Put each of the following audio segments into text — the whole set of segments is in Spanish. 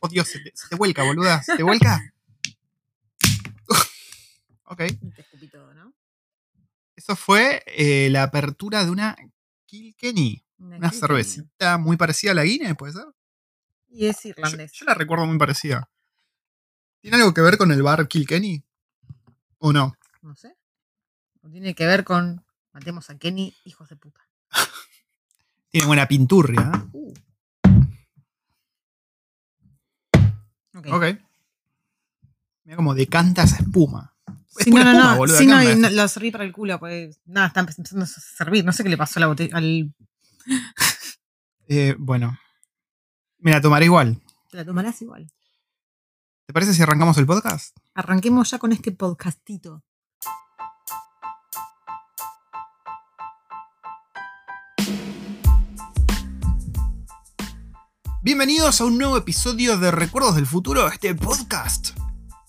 Oh Dios, se te, se te vuelca, boluda. ¿Se te vuelca? ok. Y te escupí todo, ¿no? Eso fue eh, la apertura de una Kilkenny. Una Kilkenny. cervecita muy parecida a la Guinness, ¿puede ser? Y es Yo, irlandés. yo la recuerdo muy parecida. ¿Tiene algo que ver con el bar Kilkenny? ¿O no? No sé. O tiene que ver con. Matemos a Kenny, hijos de puta. Tiene buena pinturria. ¿eh? Uh. Ok. Mira como decanta esa espuma. Es Sí, no, no, espuma, no. boludo, Sí, ¿qué no, y no, lo serví para el culo, pues. Nada, está empezando a servir. No sé qué le pasó a la botella. Al... Eh, bueno. Mira, tomaré igual. Te la tomarás igual. ¿Te parece si arrancamos el podcast? Arranquemos ya con este podcastito. Bienvenidos a un nuevo episodio de Recuerdos del Futuro, este podcast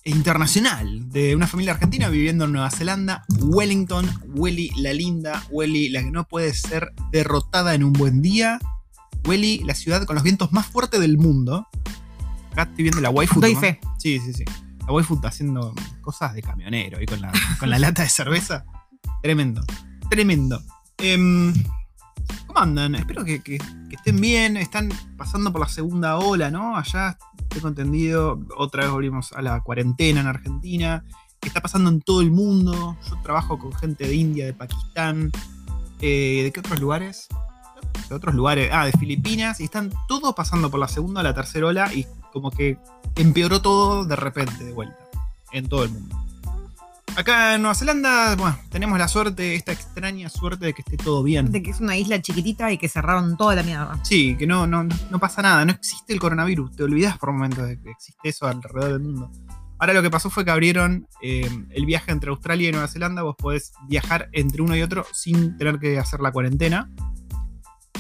internacional de una familia argentina viviendo en Nueva Zelanda, Wellington, Welly la linda, Welly la que no puede ser derrotada en un buen día, Welly la ciudad con los vientos más fuertes del mundo. Acá estoy viendo la waifu. Doy fe. Sí, sí, sí. La waifu está haciendo cosas de camionero y con la, con la lata de cerveza. Tremendo, tremendo. Em, ¿Cómo andan? Espero que, estén bien. Están pasando por la segunda ola, ¿no? Allá, tengo entendido, otra vez volvimos a la cuarentena en Argentina. Que está pasando en todo el mundo. Yo trabajo con gente de India, de Pakistán. eh, ¿De qué otros lugares? De otros lugares. Ah, de Filipinas. Y están todos pasando por la segunda o la tercera ola. Y como que empeoró todo de repente, de vuelta. En todo el mundo. Acá en Nueva Zelanda, bueno, tenemos la suerte, esta extraña suerte de que esté todo bien. De que es una isla chiquitita y que cerraron toda la mierda. Sí, que no, no, no pasa nada, no existe el coronavirus, te olvidas por momentos de que existe eso alrededor del mundo. Ahora lo que pasó fue que abrieron eh, el viaje entre Australia y Nueva Zelanda, vos podés viajar entre uno y otro sin tener que hacer la cuarentena.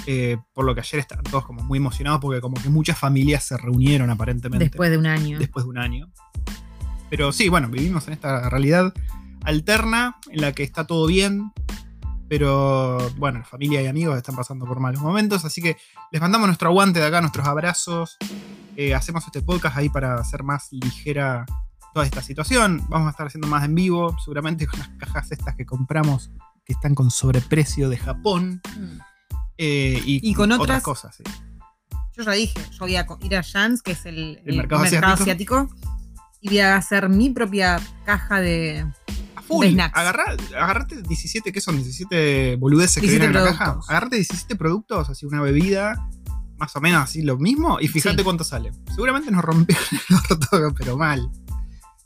Eh, por lo que ayer estaban todos como muy emocionados porque como que muchas familias se reunieron aparentemente Después de un año. después de un año. Pero sí, bueno, vivimos en esta realidad alterna en la que está todo bien, pero bueno, familia y amigos están pasando por malos momentos, así que les mandamos nuestro aguante de acá, nuestros abrazos. Eh, hacemos este podcast ahí para hacer más ligera toda esta situación. Vamos a estar haciendo más en vivo, seguramente con las cajas estas que compramos que están con sobreprecio de Japón. Mm. eh, y, Y con otras- otras cosas. sí. Yo ya dije, yo voy a ir a Jans, que es el, El mercado asiático. asiático, y voy a hacer mi propia caja de. A full. De snacks. Agarrá- agarrate 17, ¿qué son? 17 boludeces que 17 vienen en la caja. Agarrate 17 productos, así una bebida, más o menos así lo mismo, y fíjate Sí. cuánto sale. Seguramente nos rompieron el orto, pero mal.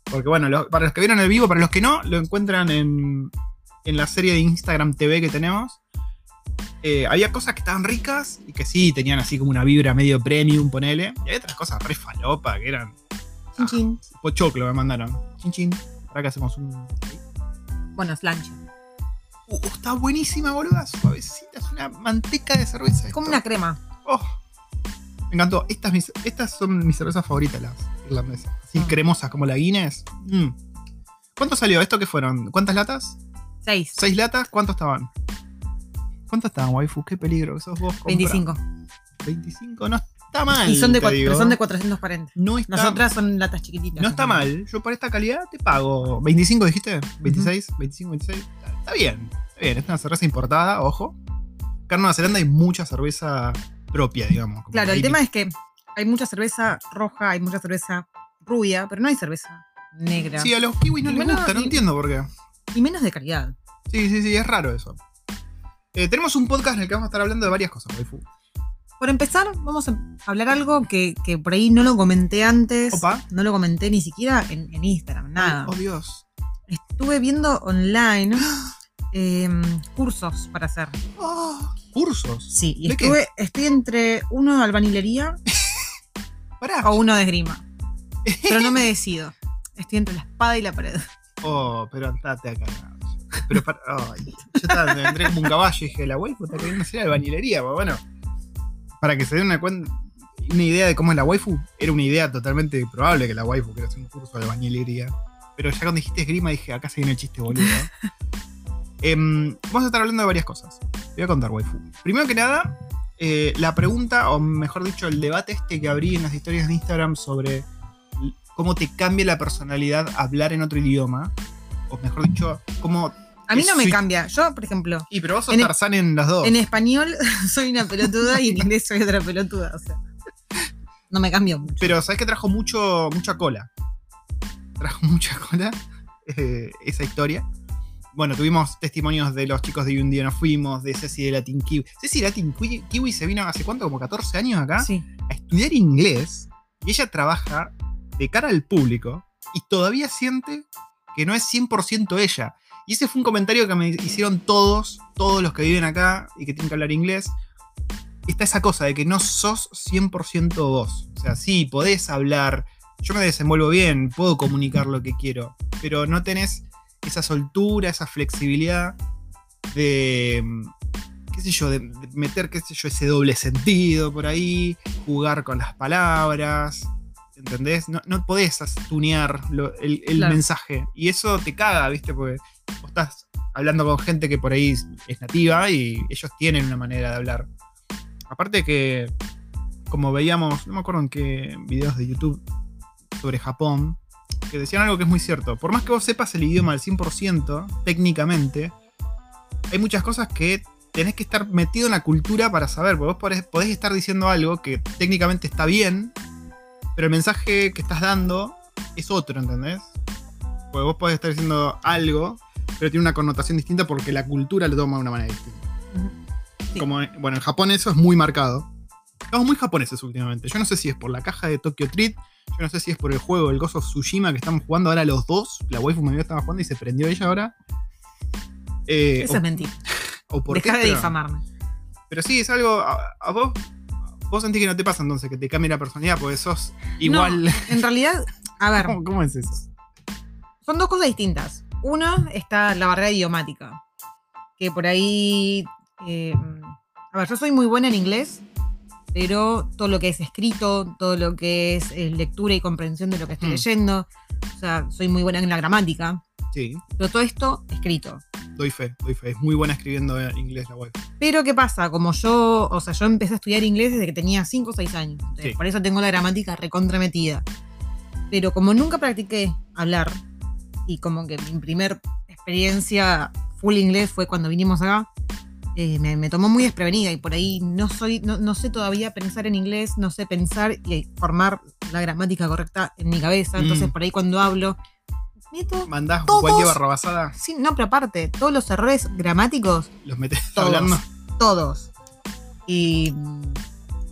Porque bueno, lo- para los que vieron el vivo, para los que no, lo encuentran en, en la serie de Instagram TV que tenemos. Eh, había cosas que estaban ricas y que sí tenían así como una vibra medio premium, ponele. Y había otras cosas re falopa que eran Chin, chin. pochoclo me mandaron. Chin chin. Ahora que hacemos un. Bueno, slanch. Uh, está buenísima, boluda. Suavecita. Es una manteca de cerveza. Como esto. una crema. Oh, me encantó. Estas, mis- estas son mis cervezas favoritas, las irlandesas. Así Ah. cremosas como la Guinness. Mm. ¿Cuánto salió esto? ¿Qué fueron? ¿Cuántas latas? Seis. ¿Seis latas? ¿Cuántos estaban? ¿Cuántos estaban, waifu? Qué peligro sos vos. compra. 25. 25. No está mal. y son de, pero son de 440. No está, Nosotras son latas chiquititas. no está mal. Yo por esta calidad te pago. ¿25 dijiste? ¿26? ¿25, 26? Está, está bien. Está bien. Es una cerveza importada, ojo. Acá en Nueva Zelanda hay mucha cerveza propia, digamos. Claro, el tema es que hay mucha cerveza roja, hay mucha cerveza rubia, pero no hay cerveza negra. Sí, a los kiwis no Y les gusta, no y- entiendo por qué. Y menos de calidad. Sí, sí, sí, es raro eso. Eh, tenemos un podcast en el que vamos a estar hablando de varias cosas, waifu. Por empezar, vamos a hablar algo que, que por ahí no lo comenté antes. Opa. No lo comenté ni siquiera en, en Instagram, nada. Oh, Dios. Estuve viendo online em, cursos para hacer. Oh, cursos. Sí, y estuve, estoy entre uno de albanilería Pará. o uno de esgrima. Pero no me decido. Estoy entre la espada y la pared. Oh, pero andate acá. Pero para. Ay, yo estaba, me entré como un caballo y dije, la waifu está queriendo hacer albañilería. Pues bueno, para que se den una, idea de cómo es la waifu, era una idea totalmente probable que la waifu quiera hacer un curso de albañilería. Pero ya cuando dijiste esgrima dije, acá se viene el chiste boludo. Em, vamos a estar hablando de varias cosas. Te voy a contar, waifu. Primero que nada, eh, la pregunta, o mejor dicho, el debate este que abrí en las historias de Instagram sobre cómo te cambia la personalidad hablar en otro idioma. O mejor dicho, cómo. A mí no me Sí. cambia. Yo, por ejemplo, Y pero vos sos En Tarzán en las dos. en español soy una pelotuda y en inglés soy otra pelotuda. O sea, no me cambio mucho. Pero sabes que trajo mucho, mucha cola. Trajo mucha cola eh, esa historia. Bueno, tuvimos testimonios de los chicos de Y un día nos fuimos, de Ceci de Latin Kiwi. Ceci de Latin Kiwi, Kiwi se vino hace cuánto, como 14 años acá, Sí. a estudiar inglés. Y ella trabaja de cara al público y todavía siente que no es 100% ella. Y ese fue un comentario que me hicieron todos, todos los que viven acá y que tienen que hablar inglés. Está esa cosa de que no sos 100% vos. O sea, sí, podés hablar, yo me desenvuelvo bien, puedo comunicar lo que quiero, pero no tenés esa soltura, esa flexibilidad de, qué sé yo, de, meter, qué sé yo, ese doble sentido por ahí, jugar con las palabras, ¿entendés? No, no podés tunear lo- el, el Claro. mensaje. Y eso te caga, ¿viste? Porque vos estás hablando con gente que por ahí es nativa y ellos tienen una manera de hablar. Aparte que, como veíamos, no me acuerdo en qué videos de YouTube sobre Japón, que decían algo que es muy cierto. Por más que vos sepas el idioma al 100%, técnicamente, hay muchas cosas que tenés que estar metido en la cultura para saber. Porque vos podés, podés estar diciendo algo que técnicamente está bien, pero el mensaje que estás dando es otro, ¿entendés? Porque vos podés estar diciendo algo, pero tiene una connotación distinta porque la cultura lo toma de una manera distinta. Sí. Como, bueno, en Japón eso es muy marcado. Estamos muy japoneses últimamente. Yo no sé si es por la caja de Tokyo Treat, yo no sé si es por el juego, el Ghost of Tsushima que estamos jugando ahora los dos. La waifu me vio estaba jugando y se prendió ella ahora. Eh, Eso o, es mentira. o por qué, de pero- difamarme. pero sí, es algo. A, a vos. Vos sentís que no te pasa entonces, que te cambia la personalidad, porque sos igual. No, en realidad, a ver, ¿Cómo, cómo es eso? son dos cosas distintas. Una está la barrera idiomática, que por ahí... eh, a ver, yo soy muy buena en inglés, pero todo lo que es escrito, todo lo que es eh, lectura y comprensión de lo que estoy Hmm. leyendo, o sea, soy muy buena en la gramática, Sí, pero todo esto escrito. doy fe, doy fe. Es muy buena escribiendo en inglés la waifu. Pero ¿qué pasa? Como yo, o sea, yo empecé a estudiar inglés desde que tenía 5 o 6 años. Entonces, Sí. Por eso tengo la gramática recontrametida. Pero como nunca practiqué hablar, y como que mi primer experiencia full inglés fue cuando vinimos acá, eh, me, me tomó muy desprevenida y por ahí no soy, no, no sé todavía pensar en inglés, no sé pensar y formar la gramática correcta en mi cabeza. Entonces Mm. por ahí cuando hablo, meto. Mandás Todos- cualquier barrabasada, Sí, no, pero aparte, todos los errores gramáticos los Todos. hablando. todos. Y,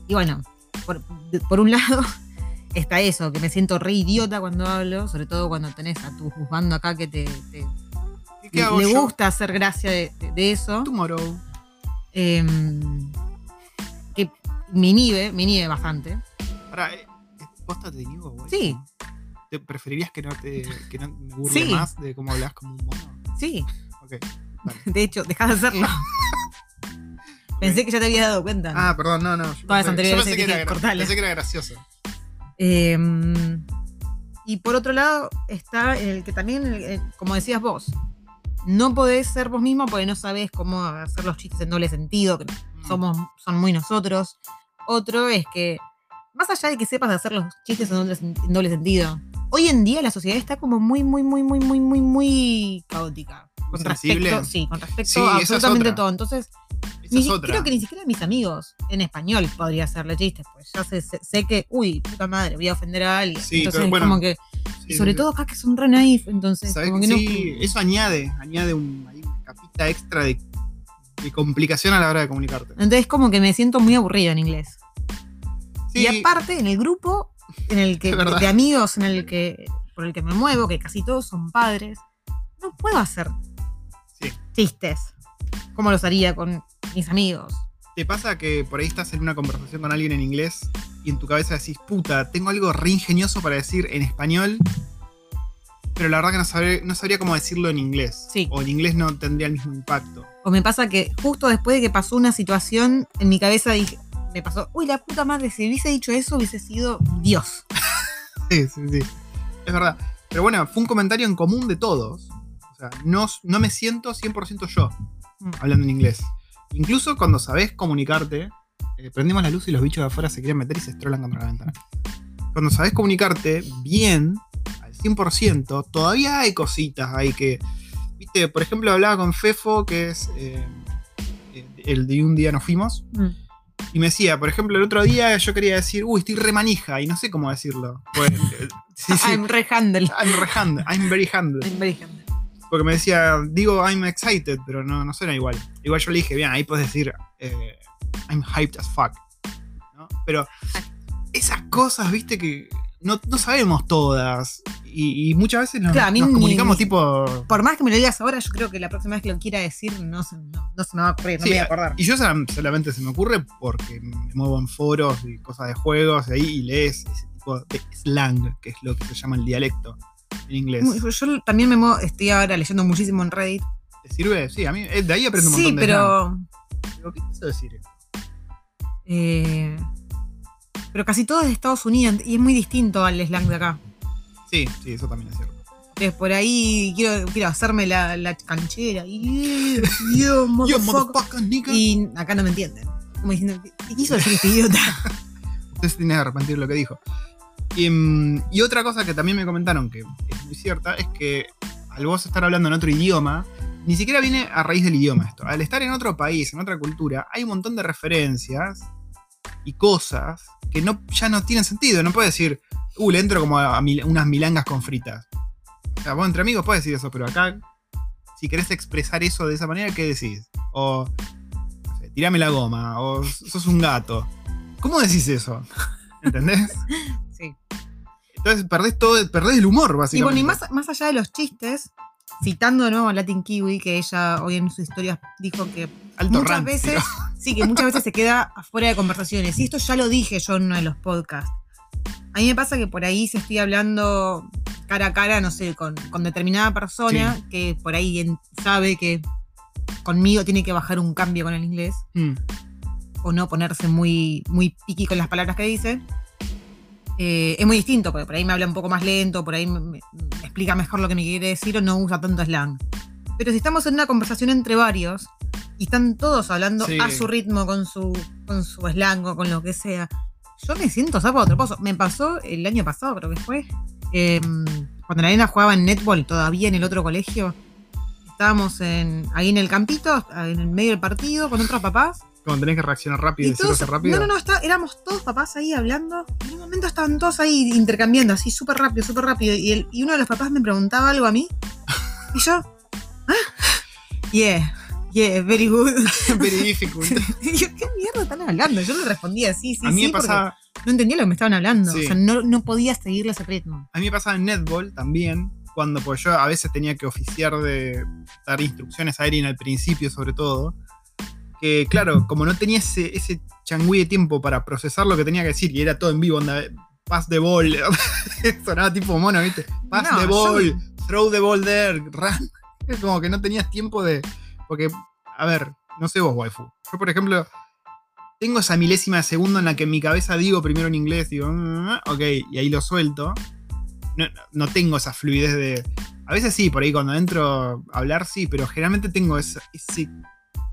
y bueno, por, por un lado está eso, que me siento re idiota cuando hablo, sobre todo cuando tenés a tu juzgando acá que te, te- ¿Y qué hago le gusta hacer gracia de, eso. Tomorrow. Em, que me inhibe, me inhibe bastante. Ahora, eh, ¿posta te digo, güey? Sí. ¿Te preferirías que no te que no me burle Sí. más de cómo hablas como un mono? Sí, Ok. vale. de hecho, dejás de hacerlo. Pensé que ya te habías dado cuenta. Ah, perdón, no, no. yo Todas las pensé- anteriores yo pensé que, era, pensé que era gracioso. Eh, y por otro lado está el que también, el- el- como decías vos, no podés ser vos mismo porque no sabés cómo hacer los chistes en doble sentido, que Mm. somos, son muy nosotros. Otro es que, más allá de que sepas hacer los chistes en doble, en doble sentido, hoy en día la sociedad está como muy, muy, muy, muy, muy, muy, muy caótica. Con sensible. respecto, sí, con respecto Sí, a es absolutamente otra. todo. Entonces, ni creo que ni siquiera mis amigos en español podría hacerle chistes, pues ya sé, sé- sé que, uy, puta madre, voy a ofender a alguien. Sí, entonces pero bueno, como que, Sí, sobre todo acá que son re naif, entonces ¿Sabés como que que sí, eso añade, añade un, ahí una capita extra de, de complicación a la hora de comunicarte. no. Entonces como que me siento muy aburrida en inglés. Sí, Y aparte, en el grupo en el que, de amigos en el que, por el que me muevo, que casi todos son padres, no puedo hacer Sí. chistes como los haría con mis amigos. ¿Te pasa que por ahí estás en una conversación con alguien en inglés y en tu cabeza decís, puta, tengo algo re ingenioso para decir en español, pero la verdad que no, sabré- no sabría cómo decirlo en inglés? Sí. O en inglés no tendría el mismo impacto. O me pasa que justo después de que pasó una situación, en mi cabeza dije, me pasó, uy, la puta madre, si hubiese dicho eso, hubiese sido Dios. Sí, sí, sí. Es verdad. Pero bueno, fue un comentario en común de todos. O sea, no, no me siento 100% yo Mm. hablando en inglés. Incluso cuando sabes comunicarte eh, prendimos la luz y los bichos de afuera se quieren meter y se estrolan contra la ventana. Cuando sabes comunicarte bien, al 100%, todavía hay cositas ahí que. Viste, por ejemplo, hablaba con Fefo, que es eh, eh, el de un día nos fuimos. Mm. Y me decía, por ejemplo, el otro día yo quería decir, uy, estoy re manija, y no sé cómo decirlo. Pues, sí, sí. I'm re-handle. I'm re hand- I'm very handled. I'm very handle. Porque me decía, digo I'm excited, pero no, no suena igual. Igual yo le dije, bien, ahí puedes decir eh, I'm hyped as fuck. ¿no? Pero esas cosas, viste, que no, no sabemos todas. Y, y muchas veces nos, Claro, a mí nos ni- comunicamos ni- tipo. Por más que me lo digas ahora, yo creo que la próxima vez que lo quiera decir no se, no, no se me va a ocurrir, no Sí, me voy a acordar. Y yo solam- solamente se me ocurre porque me muevo en foros y cosas de juegos y ahí y lees ese tipo de slang, que es lo que se llama el dialecto en inglés. Yo también me estoy ahora leyendo muchísimo en Reddit. ¿Te sirve? Sí, a mí eh, de ahí aprendo un Sí, montón de slang. pero, Digo, ¿Qué quiso decir? eh, pero casi todo es de Estados Unidos y es muy distinto al slang de acá. Sí, sí, eso también es cierto. Entonces, por ahí quiero, quiero hacerme la, la canchera. Y, yo, Yo, motherfucker. y acá no me entienden. Como diciendo, ¿qué quiso decir este idiota? Entonces tiene que arrepentir lo que dijo. Y, mm, y otra cosa que también me comentaron que es muy cierta es que al vos estar hablando en otro idioma, ni siquiera viene a raíz del idioma esto. Al estar en otro país, en otra cultura, hay un montón de referencias y cosas que no, ya no tienen sentido. No puedes decir, uh, le entro como a, unas milangas con fritas. O sea, vos entre amigos puedes decir eso, pero acá, si querés expresar eso de esa manera, ¿qué decís? O, no sé, tirame la goma, o sos un gato. ¿Cómo decís eso? ¿Entendés? Sí. Entonces perdés todo, perdés el humor, Y básicamente. bueno, y más, más allá de los chistes, citando de nuevo a Latin Kiwi, que ella hoy en sus historias dijo que Alto muchas veces, sí, que muchas veces se queda afuera de conversaciones. Y esto ya lo dije yo en uno de los podcasts. A mí me pasa que por ahí se estoy hablando cara a cara, no sé, con, con determinada persona que por ahí sabe que conmigo tiene que bajar un cambio con el inglés Mm, o no ponerse muy, muy piqui con las palabras que dice. Eh, es muy distinto, porque por ahí me habla un poco más lento, por ahí me, explica mejor lo que me quiere decir o no usa tanto slang. Pero si estamos en una conversación entre varios y están todos hablando Sí. a su ritmo, con su, con su slang o con lo que sea, yo me siento sapo otro pozo. Me pasó el año pasado, creo que fue, eh, cuando la nena jugaba en netball, todavía en el otro colegio. Estábamos en, ahí en el campito, en el medio del partido, con otros papás. Como tenés que reaccionar rápido y, Y todos, rápido. no, no, no, está- éramos todos papás ahí hablando. En un momento estaban todos ahí intercambiando, así súper rápido, súper rápido. Y, el- y uno de los papás me preguntaba algo a mí. Y yo, ¿ah? Yeah, yeah, very good. Very difficult. Y yo, ¿qué mierda están hablando? Yo le respondía, sí, sí, a mí sí, me pasaba, no entendía lo que me estaban hablando. Sí. O sea, no, no podía seguirle ese ritmo. a mí me pasaba en netball también, cuando pues yo a veces tenía que oficiar de dar instrucciones a Erin al principio sobre todo. Que claro, como no tenía ese, ese changüí de tiempo para procesar lo que tenía que decir y era todo en vivo, onda, pass the ball, sonaba tipo mono, ¿viste? Pass No, the yo- ball, throw the ball there, run. Es como que no tenías tiempo de. Porque, a ver, no sé vos, waifu. Yo, por ejemplo, tengo esa milésima de segundo en la que en mi cabeza digo primero en inglés, digo, "Mm, ok, y ahí lo suelto. No, no tengo esa fluidez de. A veces sí, por ahí cuando entro a hablar sí, pero generalmente tengo ese, ese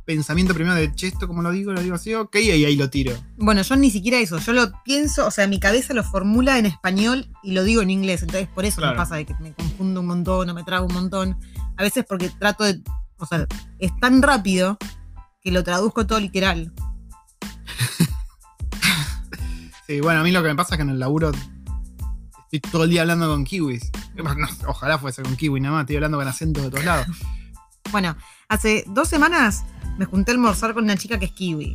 pensamiento primero de, che, esto como lo digo, lo digo así, ok, y ahí lo tiro. Bueno, yo ni siquiera eso. Yo lo pienso, o sea, mi cabeza lo formula en español y lo digo en inglés. Entonces, por eso Claro. me pasa de que me confundo un montón o me trago un montón. A veces porque trato de. O sea, es tan rápido que lo traduzco todo literal. Sí, bueno, a mí lo que me pasa es que en el laburo estoy todo el día hablando con kiwis. No, ojalá fuese con kiwi nada más, estoy hablando con acentos de todos lados. Bueno, hace dos semanas me junté a almorzar con una chica que es kiwi.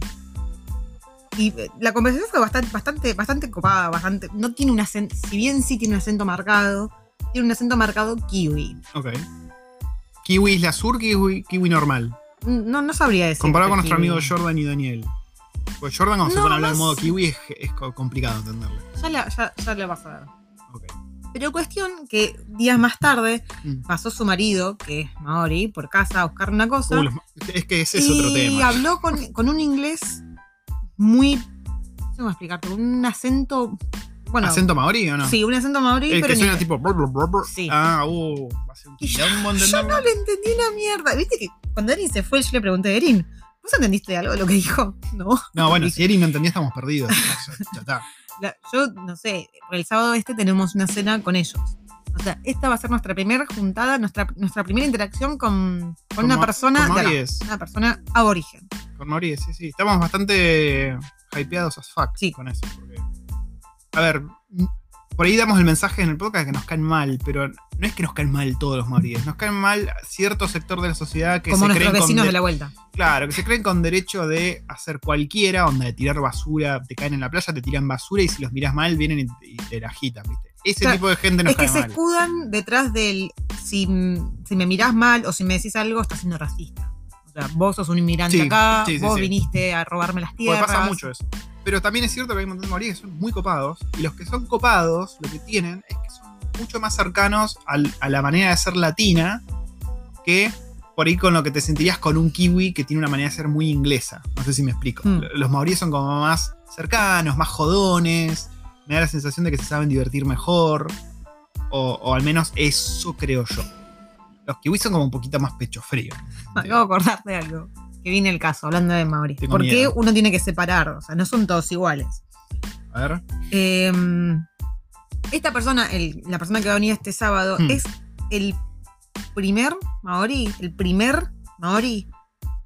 Y eh, la conversación fue bastante, bastante, bastante copada, bastante. No tiene un acento, si bien sí tiene un acento marcado, tiene un acento marcado kiwi. Ok. Kiwi Isla Sur, kiwi, kiwi normal. No, no sabría decir. Comparado con nuestro amigo Jordan y Daniel. Pues Jordan, cuando se pone a hablar en modo kiwi, es, es co- complicado entenderle. Ya la, ya, ya la vas a ver. Ok. Pero cuestión que días más tarde Mm. pasó su marido, que es Maori, por casa a buscar una cosa. Uh, los- es que ese es y otro tema. habló con, con un inglés muy. No sé cómo explicarte, con un acento. Bueno, ¿Acento maorí o no? sí, un acento maorí, El pero que en suena tipo. brr, brr, brr. Sí. Ah, uh, va a ser un Y yo- Yo no le entendí una mierda. Viste que cuando Erin se fue, yo le pregunté a Erin, ¿Vos entendiste algo de lo que dijo? No. No, bueno, si Eri no entendía, estamos perdidos. Ya, ya está. La- yo no sé, el sábado este tenemos una cena con ellos. O sea, esta va a ser nuestra primera juntada, nuestra, nuestra primera interacción con, con Con una persona con una persona aborigen. Con Mauri, sí, sí. Estamos bastante hypeados as fuck Sí. con eso. Porque, a ver, por ahí damos el mensaje en el podcast que nos caen mal, pero no es que nos caen mal todos los maoríes. Nos caen mal cierto sector de la sociedad que como se nuestros creen con vecinos de- de la vuelta. Claro, que se creen con derecho de hacer cualquiera, onda de tirar basura, te caen en la playa, te tiran basura y si los miras mal vienen y, y te la agitan, ¿viste? Ese Claro, tipo de gente nos Es que cae se mal. escudan detrás del si, si me mirás mal o si me decís algo, estás siendo racista. O sea, vos sos un inmigrante Sí, acá, sí, sí, vos viniste a robarme las Porque tierras. pasa mucho eso. Pero también es cierto que hay un montón de maoríes que son muy copados. Y los que son copados, lo que tienen es que son mucho más cercanos al- a la manera de ser latina que por ahí con lo que te sentirías con un kiwi que tiene una manera de ser muy inglesa. No sé si me explico. Hmm. Los maoríes son como más cercanos, más jodones. Me da la sensación de que se saben divertir mejor. O, o al menos eso creo yo. Los kiwis son como un poquito más pecho frío. Me acabo de acordar de algo. Que viene el caso, hablando de Mauri. Tengo ¿Por qué uno tiene que separar? O sea, no son todos iguales. A ver. Eh, esta persona, el- la persona que va a venir este sábado, Hmm. es el primer Maori, el primer Maori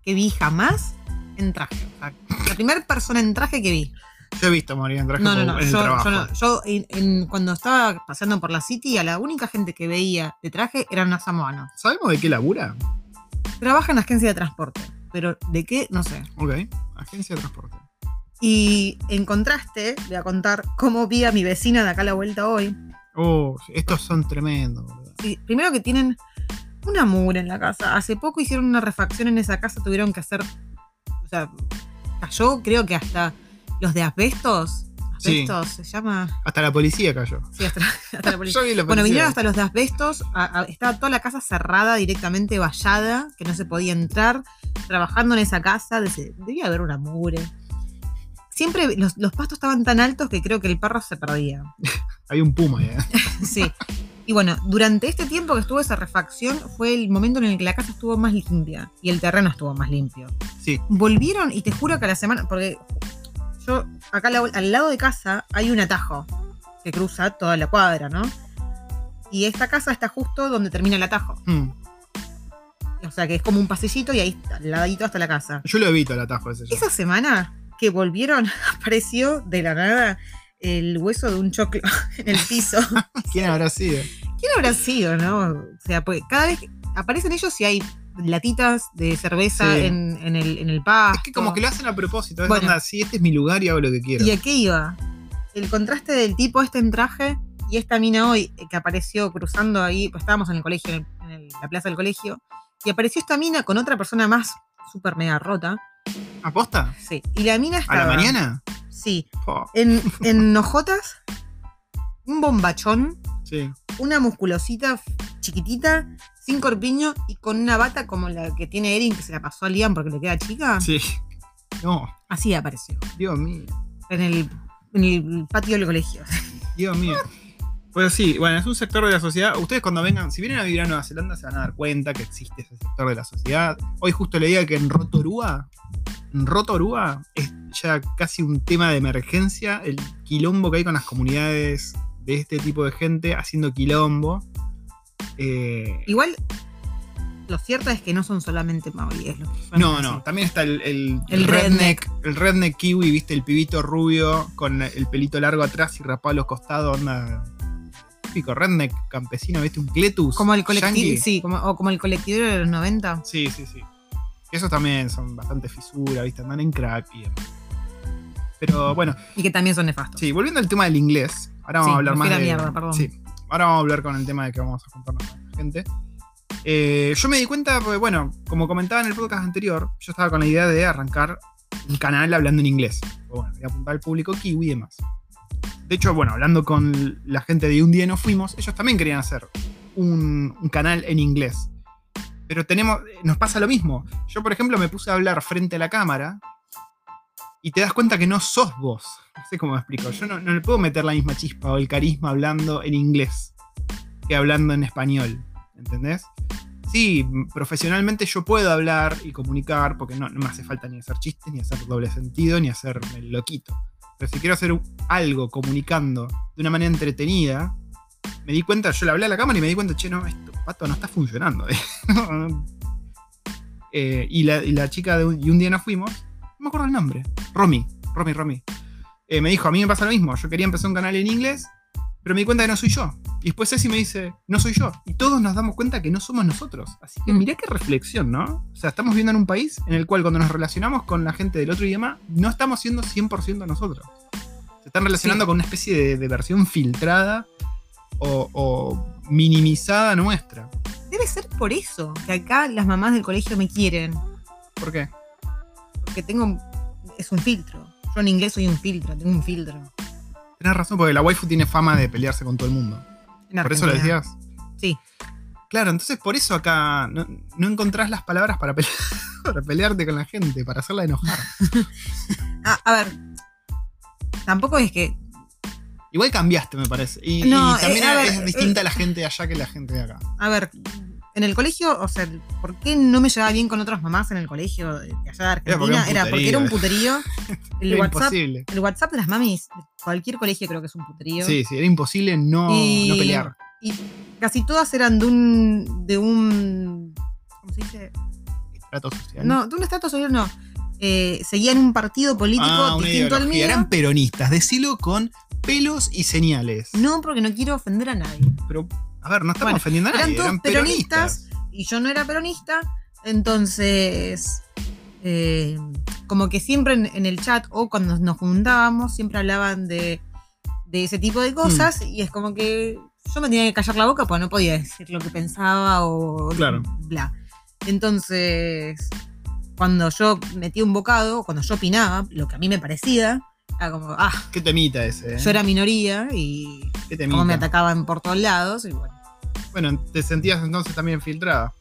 que vi jamás en traje. O sea, la primera persona en traje que vi. Yo he visto maoríes en traje No, no, no. en el Yo, trabajo. yo no. Yo, en- en- cuando estaba paseando por la City, a la única gente que veía de traje eran los samoanos. ¿Sabemos de qué labura? Trabaja en agencia de transporte. Pero de qué, no sé. Ok, agencia de transporte. Y en contraste, voy a contar cómo vi a mi vecina de acá a la vuelta hoy. Oh, estos son tremendos, boludo. Sí, primero que tienen una mugre en la casa. Hace poco hicieron una refacción en esa casa, tuvieron que hacer. O sea, cayó, creo que hasta los de asbestos. Sí. Asbestos se llama. Hasta la policía cayó. Sí, hasta, hasta la policía. Yo vi la Bueno, policía. vinieron hasta los de asbestos. a- a- estaba toda la casa cerrada, directamente vallada, que no se podía entrar. Trabajando en esa casa, debía haber una mugre. Siempre los, los pastos estaban tan altos que creo que el perro se perdía. Hay un puma, ¿eh? Sí. Y bueno, durante este tiempo que estuvo esa refacción fue el momento en el que la casa estuvo más limpia y el terreno estuvo más limpio. Sí. Volvieron y te juro que a la semana, porque yo acá al- al lado de casa hay un atajo que cruza toda la cuadra, ¿no? Y esta casa está justo donde termina el atajo. Hmm. O sea que es como un pasillito y ahí al ladito hasta la casa. Yo lo evito el atajo ese. yo. Esa semana que volvieron, apareció de la nada el hueso de un choclo en el piso. ¿Quién habrá sido? ¿Quién habrá sido, no? O sea, porque cada vez que aparecen ellos y hay latitas de cerveza Sí. en, en el, en el pasto. Es que como que lo hacen a propósito. Es Bueno. onda, sí, este es mi lugar y hago lo que quiero. ¿Y a qué iba? El contraste del tipo este en traje y esta mina hoy eh, que apareció cruzando ahí, pues estábamos en el colegio, en, el- en el- la plaza del colegio, y apareció esta mina con otra persona más súper mega rota. ¿Aposta? Sí. Y la mina ¿A estaba. la mañana? Sí. En, en hojotas, un bombachón, sí. una musculosita chiquitita, sin corpiño y con una bata como la que tiene Erin que se la pasó a Liam porque le queda chica. Sí. No, Así apareció. Dios mío. En el, en el patio del colegio. Dios mío. Pues sí, bueno, es un sector de la sociedad. Ustedes cuando vengan, si vienen a vivir a Nueva Zelanda, se van a dar cuenta que existe ese sector de la sociedad. Hoy justo leía que en Rotorua, en Rotorua es ya casi un tema de emergencia el quilombo que hay con las comunidades de este tipo de gente haciendo quilombo. Eh, Igual, lo cierto es que no son solamente maoríes no, así. no, también está el, el, El redneck, el redneck kiwi, viste, el pibito rubio con el pelito largo atrás y rapado a los costados, onda típico redneck campesino, viste, un cletus. Como el colectivo, sí, como, o como el colectivo de los 90. Sí, sí, sí. Esos también son bastante fisura, viste, andan en crack y demás. Pero bueno, Y que también son nefastos. sí, volviendo al tema del inglés. Ahora vamos Sí, a hablar más de. la mierda, perdón. Sí, ahora vamos a hablar con el tema de que vamos a juntarnos con la gente. Eh, yo me di cuenta, porque bueno, como comentaba en el podcast anterior, yo estaba con la idea de arrancar un canal hablando en inglés. Bueno, voy a apuntar al público kiwi y demás. De hecho, bueno, hablando con la gente de Un Día No Fuimos, ellos también querían hacer un, un canal en inglés. Pero tenemos, nos pasa lo mismo. Yo, por ejemplo, me puse a hablar frente a la cámara y te das cuenta que no sos vos. No sé cómo me explico. Yo no, no le puedo meter la misma chispa o el carisma hablando en inglés que hablando en español. ¿Entendés? sí, profesionalmente yo puedo hablar y comunicar, porque no, me hace falta ni hacer chistes, ni hacer doble sentido, ni hacerme el loquito. Pero si quiero hacer algo comunicando de una manera entretenida, me di cuenta, yo le hablé a la cámara y me di cuenta, che, no, esto, pato, no está funcionando. Eh, y, la, y la chica de un, y un día nos fuimos, no me acuerdo el nombre, Romy, Romy, Romy. Eh, me dijo, a mí me pasa lo mismo, yo quería empezar un canal en inglés, pero me di cuenta que no soy yo. Y después Ceci me dice, no soy yo. Y todos nos damos cuenta que no somos nosotros. Así que Mm. mirá qué reflexión, ¿no? O sea, estamos viviendo en un país en el cual cuando nos relacionamos con la gente del otro idioma, no estamos siendo 100% nosotros. Se están relacionando Sí. con una especie de, de versión filtrada o, o minimizada nuestra. Debe ser por eso que acá las mamás del colegio me quieren. ¿Por qué? Porque tengo. Es un filtro. Yo en inglés soy un filtro, tengo un filtro. Tenés razón, porque la waifu tiene fama de pelearse con todo el mundo. En ¿Por eso lo decías? Sí. Claro, entonces por eso acá no, no encontrás las palabras para, para pelearte con la gente, para hacerla enojar. Ah, a ver. Tampoco es que. Igual cambiaste, me parece. Y, No, y también eh, a ver, es distinta la gente de allá que la gente de acá. A ver. En el colegio, o sea, ¿por qué no me llevaba bien con otras mamás en el colegio de allá de Argentina? era porque era un puterío. El Era WhatsApp, imposible. el WhatsApp de las mamis, cualquier colegio creo que es un puterío. Sí, sí, era imposible no, Y- no pelear. Y casi todas eran de un. de un. ¿Cómo se dice? Trato social. No, de un estrato social no. Eh, seguían un partido político ah, distinto al mío. Eran peronistas, decilo con pelos y señales. No, porque no quiero ofender a nadie. Pero, a ver, no estamos Bueno, ofendiendo a nadie. eran todos eran peronistas, y yo no era peronista, entonces eh, como que siempre en, en el chat o cuando nos juntábamos siempre hablaban de, de ese tipo de cosas Mm. y es como que yo me tenía que callar la boca porque no podía decir lo que pensaba o Claro. bla. Entonces, cuando yo metía un bocado, cuando yo opinaba, lo que a mí me parecía, era como, ah, Qué temita ese. ¿eh? yo era minoría y como me atacaban por todos lados y bueno. Bueno, te sentías entonces también filtrada.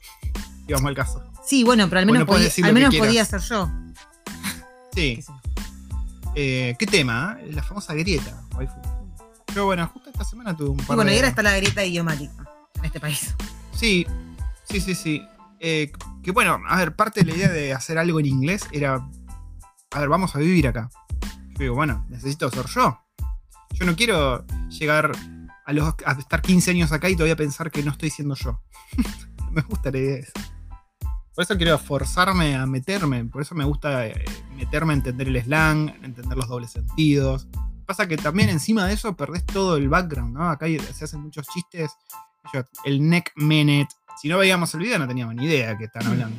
Íbamos al caso. Sí, bueno, pero al menos, Bueno, podía, al menos podía ser yo. Sí. qué. Eh, ¿Qué tema? eh? La famosa grieta, waifu. Yo, bueno, justo esta semana tuve un Y par bueno, y de... ahora está la grieta idiomática en este país. Sí, sí, sí, sí. Eh, que bueno, a ver, parte de la idea de hacer algo en inglés era, a ver, vamos a vivir acá. Yo digo, bueno, necesito ser yo. Yo no quiero llegar a, los, a estar 15 años acá y todavía pensar que no estoy siendo yo. me gusta la idea esa. Por eso quiero forzarme a meterme, por eso me gusta eh, meterme a entender el slang, a entender los dobles sentidos. Pasa que también encima de eso perdés todo el background, ¿no? Acá se hacen muchos chistes. El neck minute. Si no veíamos el video no teníamos ni idea de qué están hablando.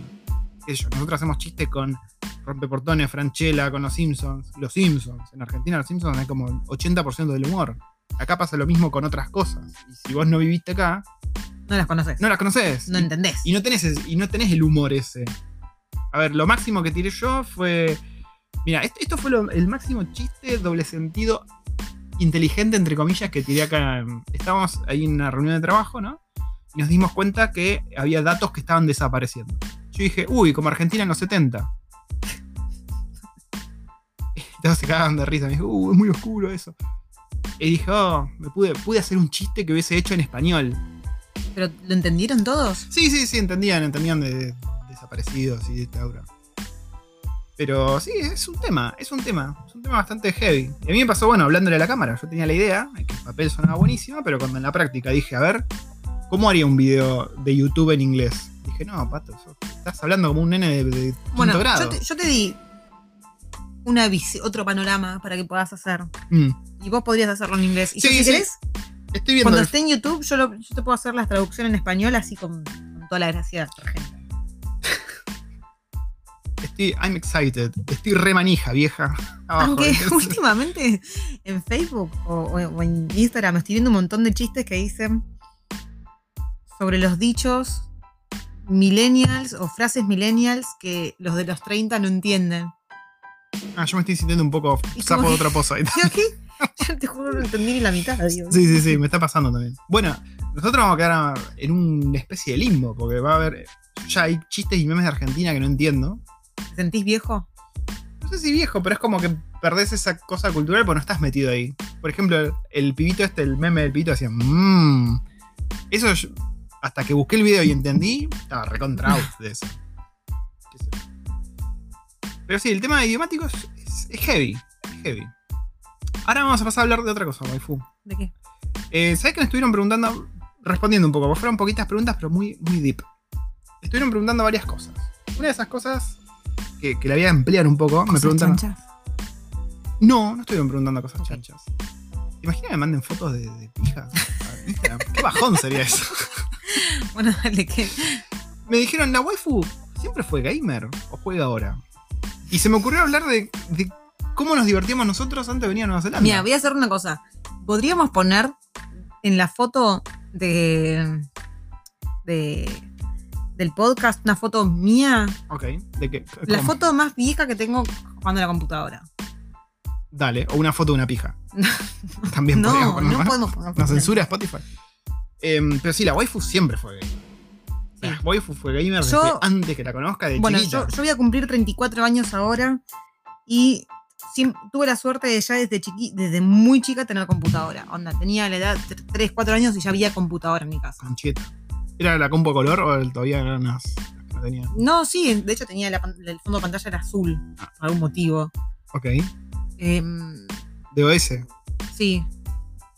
Yo, nosotros hacemos chistes con Rompeportones, Franchella, con los Simpsons. Los Simpsons. En Argentina los Simpsons hay como el 80% del humor. Acá pasa lo mismo con otras cosas. Y si vos no viviste acá, No las conoces. no las conoces. No entendés. y no tenés, y no tenés el humor ese. A ver, lo máximo que tiré yo fue. Mira, esto, esto fue lo- el máximo chiste, doble sentido, inteligente, entre comillas, que tiré acá. Estábamos ahí en una reunión de trabajo, ¿no? Y nos dimos cuenta que había datos que estaban desapareciendo. Yo dije, uy, como Argentina en los 70. Y todos se cagaban de risa. Me dijo, uy, es muy oscuro eso. Y dije, oh, me pude, pude hacer un chiste que hubiese hecho en español. ¿Pero lo entendieron todos? Sí, sí, sí, entendían, entendían de, de desaparecidos y de dictadura. Pero sí, es un tema, es un tema, es un tema bastante heavy. Y a mí me pasó, bueno, hablándole a la cámara, yo tenía la idea, que el papel sonaba buenísimo, pero cuando en la práctica dije, a ver, ¿cómo haría un video de YouTube en inglés? Dije, no, pato, estás hablando como un nene de, de quinto Bueno, grado. yo te, yo te di una otro panorama para que puedas hacer. Mm. Y vos podrías hacerlo en inglés. Y yo, si sí. querés, Estoy viendo cuando el- esté en YouTube, yo, lo- yo te puedo hacer la traducción en español así con, con toda la gracia argentina. estoy, I'm excited, estoy re manija, vieja. Abajo. Aunque últimamente en Facebook o, o- o en Instagram estoy viendo un montón de chistes que dicen sobre los dichos millennials o frases millennials que los de los 30 no entienden. Ah, yo me estoy sintiendo un poco sapo de otra poza. Yo te juro no entendí ni la mitad, digo. Sí, sí, sí, me está pasando también. Bueno, nosotros vamos a quedar en una especie de limbo, porque va a haber. Ya hay chistes y memes de Argentina que no entiendo. ¿Te sentís viejo? No sé si viejo, pero es como que perdés esa cosa cultural porque no estás metido ahí. Por ejemplo, el, el pibito este, el meme del pibito decía, mmm. Eso yo- hasta que busqué el video y entendí, estaba recontra de eso. Pero sí, el tema de idiomáticos es, es heavy. Es heavy. Ahora vamos a pasar a hablar de otra cosa, waifu. ¿De qué? Eh, ¿Sabes que me estuvieron preguntando? Respondiendo un poco, fueron poquitas preguntas, pero muy, muy deep. Estuvieron preguntando varias cosas. Una de esas cosas que, que la voy a emplear un poco, me ¿Cosas preguntaron. chanchas? No, no estuvieron preguntando cosas Ok. chanchas. ¿Te imaginas que me manden fotos de, de pijas? ¿Qué bajón sería eso? Bueno, dale, ¿qué? Me dijeron, ¿la waifu siempre fue gamer o juega ahora? Y se me ocurrió hablar de, de cómo nos divertíamos nosotros antes de venir a Nueva Zelanda. Mira, voy a hacer una cosa. Podríamos poner en la foto de, de del podcast una foto mía, Ok, ¿de qué? la foto más vieja que tengo jugando a la computadora. Dale, o una foto de una pija. También No, poner, no podemos poner ¿Nos censura Spotify? Em, pero sí, la waifu siempre fue. Sí. waifu fue gamer desde Yo- antes que la conozca, de Bueno, yo, yo voy a cumplir 34 años ahora y tuve la suerte de ya desde chiqui, desde muy chica tener computadora. Onda, tenía la edad de 3, 4 años y ya había computadora en mi casa. Concheta. ¿Era la compu color o todavía eran las, que no tenían? No, sí, de hecho tenía la el fondo de pantalla era azul, Ah. por algún motivo. Ok. Em, DOS. sí.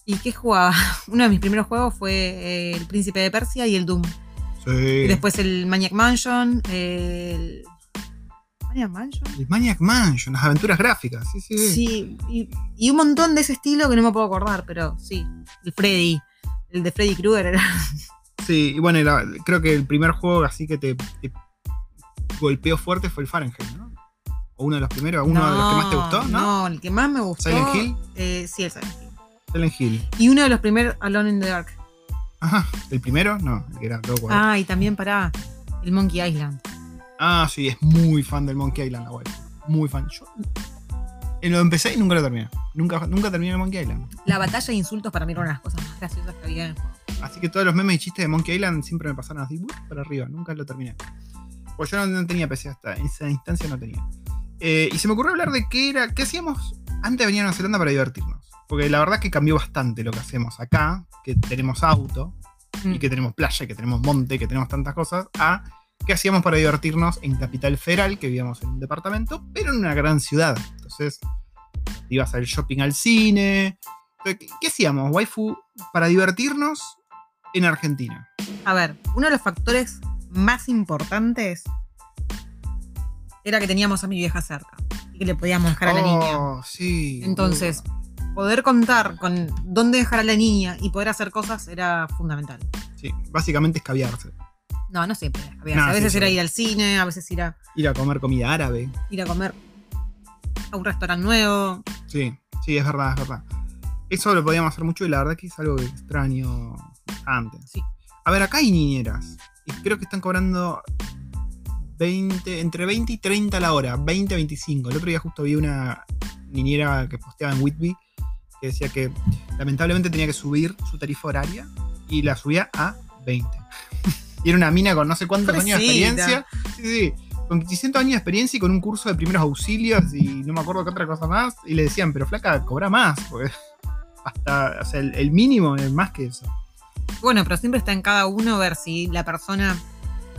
¿Y qué jugaba? Uno de mis primeros juegos fue eh, El Príncipe de Persia y el Doom. Sí. Y después el Maniac Mansion, el... ¿Maniac Mansion? El Maniac Mansion, las aventuras gráficas. Sí, sí. sí. Sí, y, y un montón de ese estilo que no me puedo acordar, pero sí. El Freddy, el de Freddy Krueger era. Sí, y bueno, creo que el primer juego así que te, te golpeó fuerte fue el Fahrenheit, ¿no? O uno de los primeros, uno de los que más te gustó, ¿no? No, el que más me gustó. ¿Silent Hill? eh, sí, el Silent Hill. Silent Hill. Y uno de los primeros Alone in the Dark. Ajá. ¿El primero? No, el que era todo cuadrado. Ah, y también para el Monkey Island. Ah, sí, es muy fan del Monkey Island, la waifu. Muy fan. Yo lo empecé y nunca lo terminé. Nunca, nunca terminé el Monkey Island. La batalla de insultos para mí era una de las cosas más graciosas que había en el juego. Así que todos los memes y chistes de Monkey Island siempre me pasaron así, para arriba. Nunca lo terminé. Pues yo no, no tenía PC hasta en esa instancia no tenía. Eh, y se me ocurrió hablar de qué era, qué hacíamos antes de venir a Nueva Zelanda para divertirnos. Porque la verdad es que cambió bastante lo que hacemos acá, que tenemos auto, Mm. y que tenemos playa, que tenemos monte, que tenemos tantas cosas, a qué hacíamos para divertirnos en Capital Federal, que vivíamos en un departamento, pero en una gran ciudad. Entonces, ibas al shopping al cine. Entonces, ¿Qué, qué hacíamos, waifu, para divertirnos en Argentina? A ver, uno de los factores más importantes era que teníamos a mi vieja cerca y que le podíamos dejar a la niña. Oh, sí. Entonces, poder contar con dónde dejar a la niña y poder hacer cosas era fundamental. Sí, básicamente es caviarse. No, no siempre. A veces, No, a veces sí. era ir al cine, a veces ir a, Ir a comer comida árabe. ir a comer a un restaurante nuevo. Sí, sí, es verdad, es verdad. Eso lo podíamos hacer mucho y la verdad que es algo extraño antes. Sí. A ver, acá hay niñeras. Y creo que están cobrando 20, entre 20 y 30 la hora. 20 a 25. El otro día justo vi una niñera que posteaba en Whitby que decía que lamentablemente tenía que subir su tarifa horaria y la subía a 20. y era una mina con no sé cuántos años de experiencia. Sí, sí. Con 600 años de experiencia y con un curso de primeros auxilios y no me acuerdo qué otra cosa más. Y le decían, pero flaca, cobra más. Porque hasta, o sea, el, el mínimo es más que eso. Bueno, pero siempre está en cada uno ver si la persona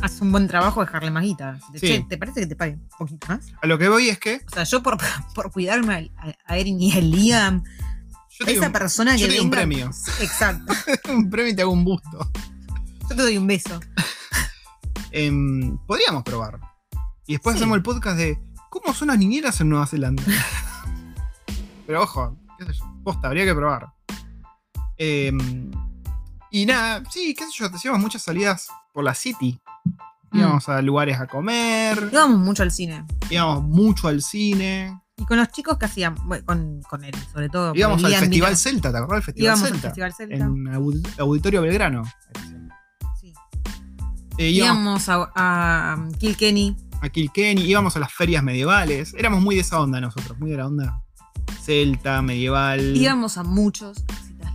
hace un buen trabajo, dejarle más guita. De, Sí. Che, ¿te parece que te pague un poquito más? A lo que voy es que O sea, yo por, por cuidarme a, a Erin y a Liam, yo te, esa un, persona yo que te doy un premio. Exacto. un premio y te hago un busto. Yo te doy un beso. Em, podríamos probar. Y después Sí. hacemos el podcast de cómo son las niñeras en Nueva Zelanda. Pero ojo, qué sé yo, posta, habría que probar. Em, y nada, sí, qué sé yo, hacíamos muchas salidas por la city. Mm. Íbamos a lugares a comer, Íbamos mucho al cine. íbamos mucho al cine, Y con los chicos que hacían, bueno, con, con él, sobre todo. íbamos al Festival Celta, ¿te acordás del Festival Íbamos al Celta? Festival Celta. En Aud- Auditorio Belgrano. sí. Eh, íbamos Íbamos a, a Kilkenny. a Kilkenny, íbamos a las ferias medievales. Éramos muy de esa onda nosotros, muy de la onda celta, medieval. Íbamos a muchos.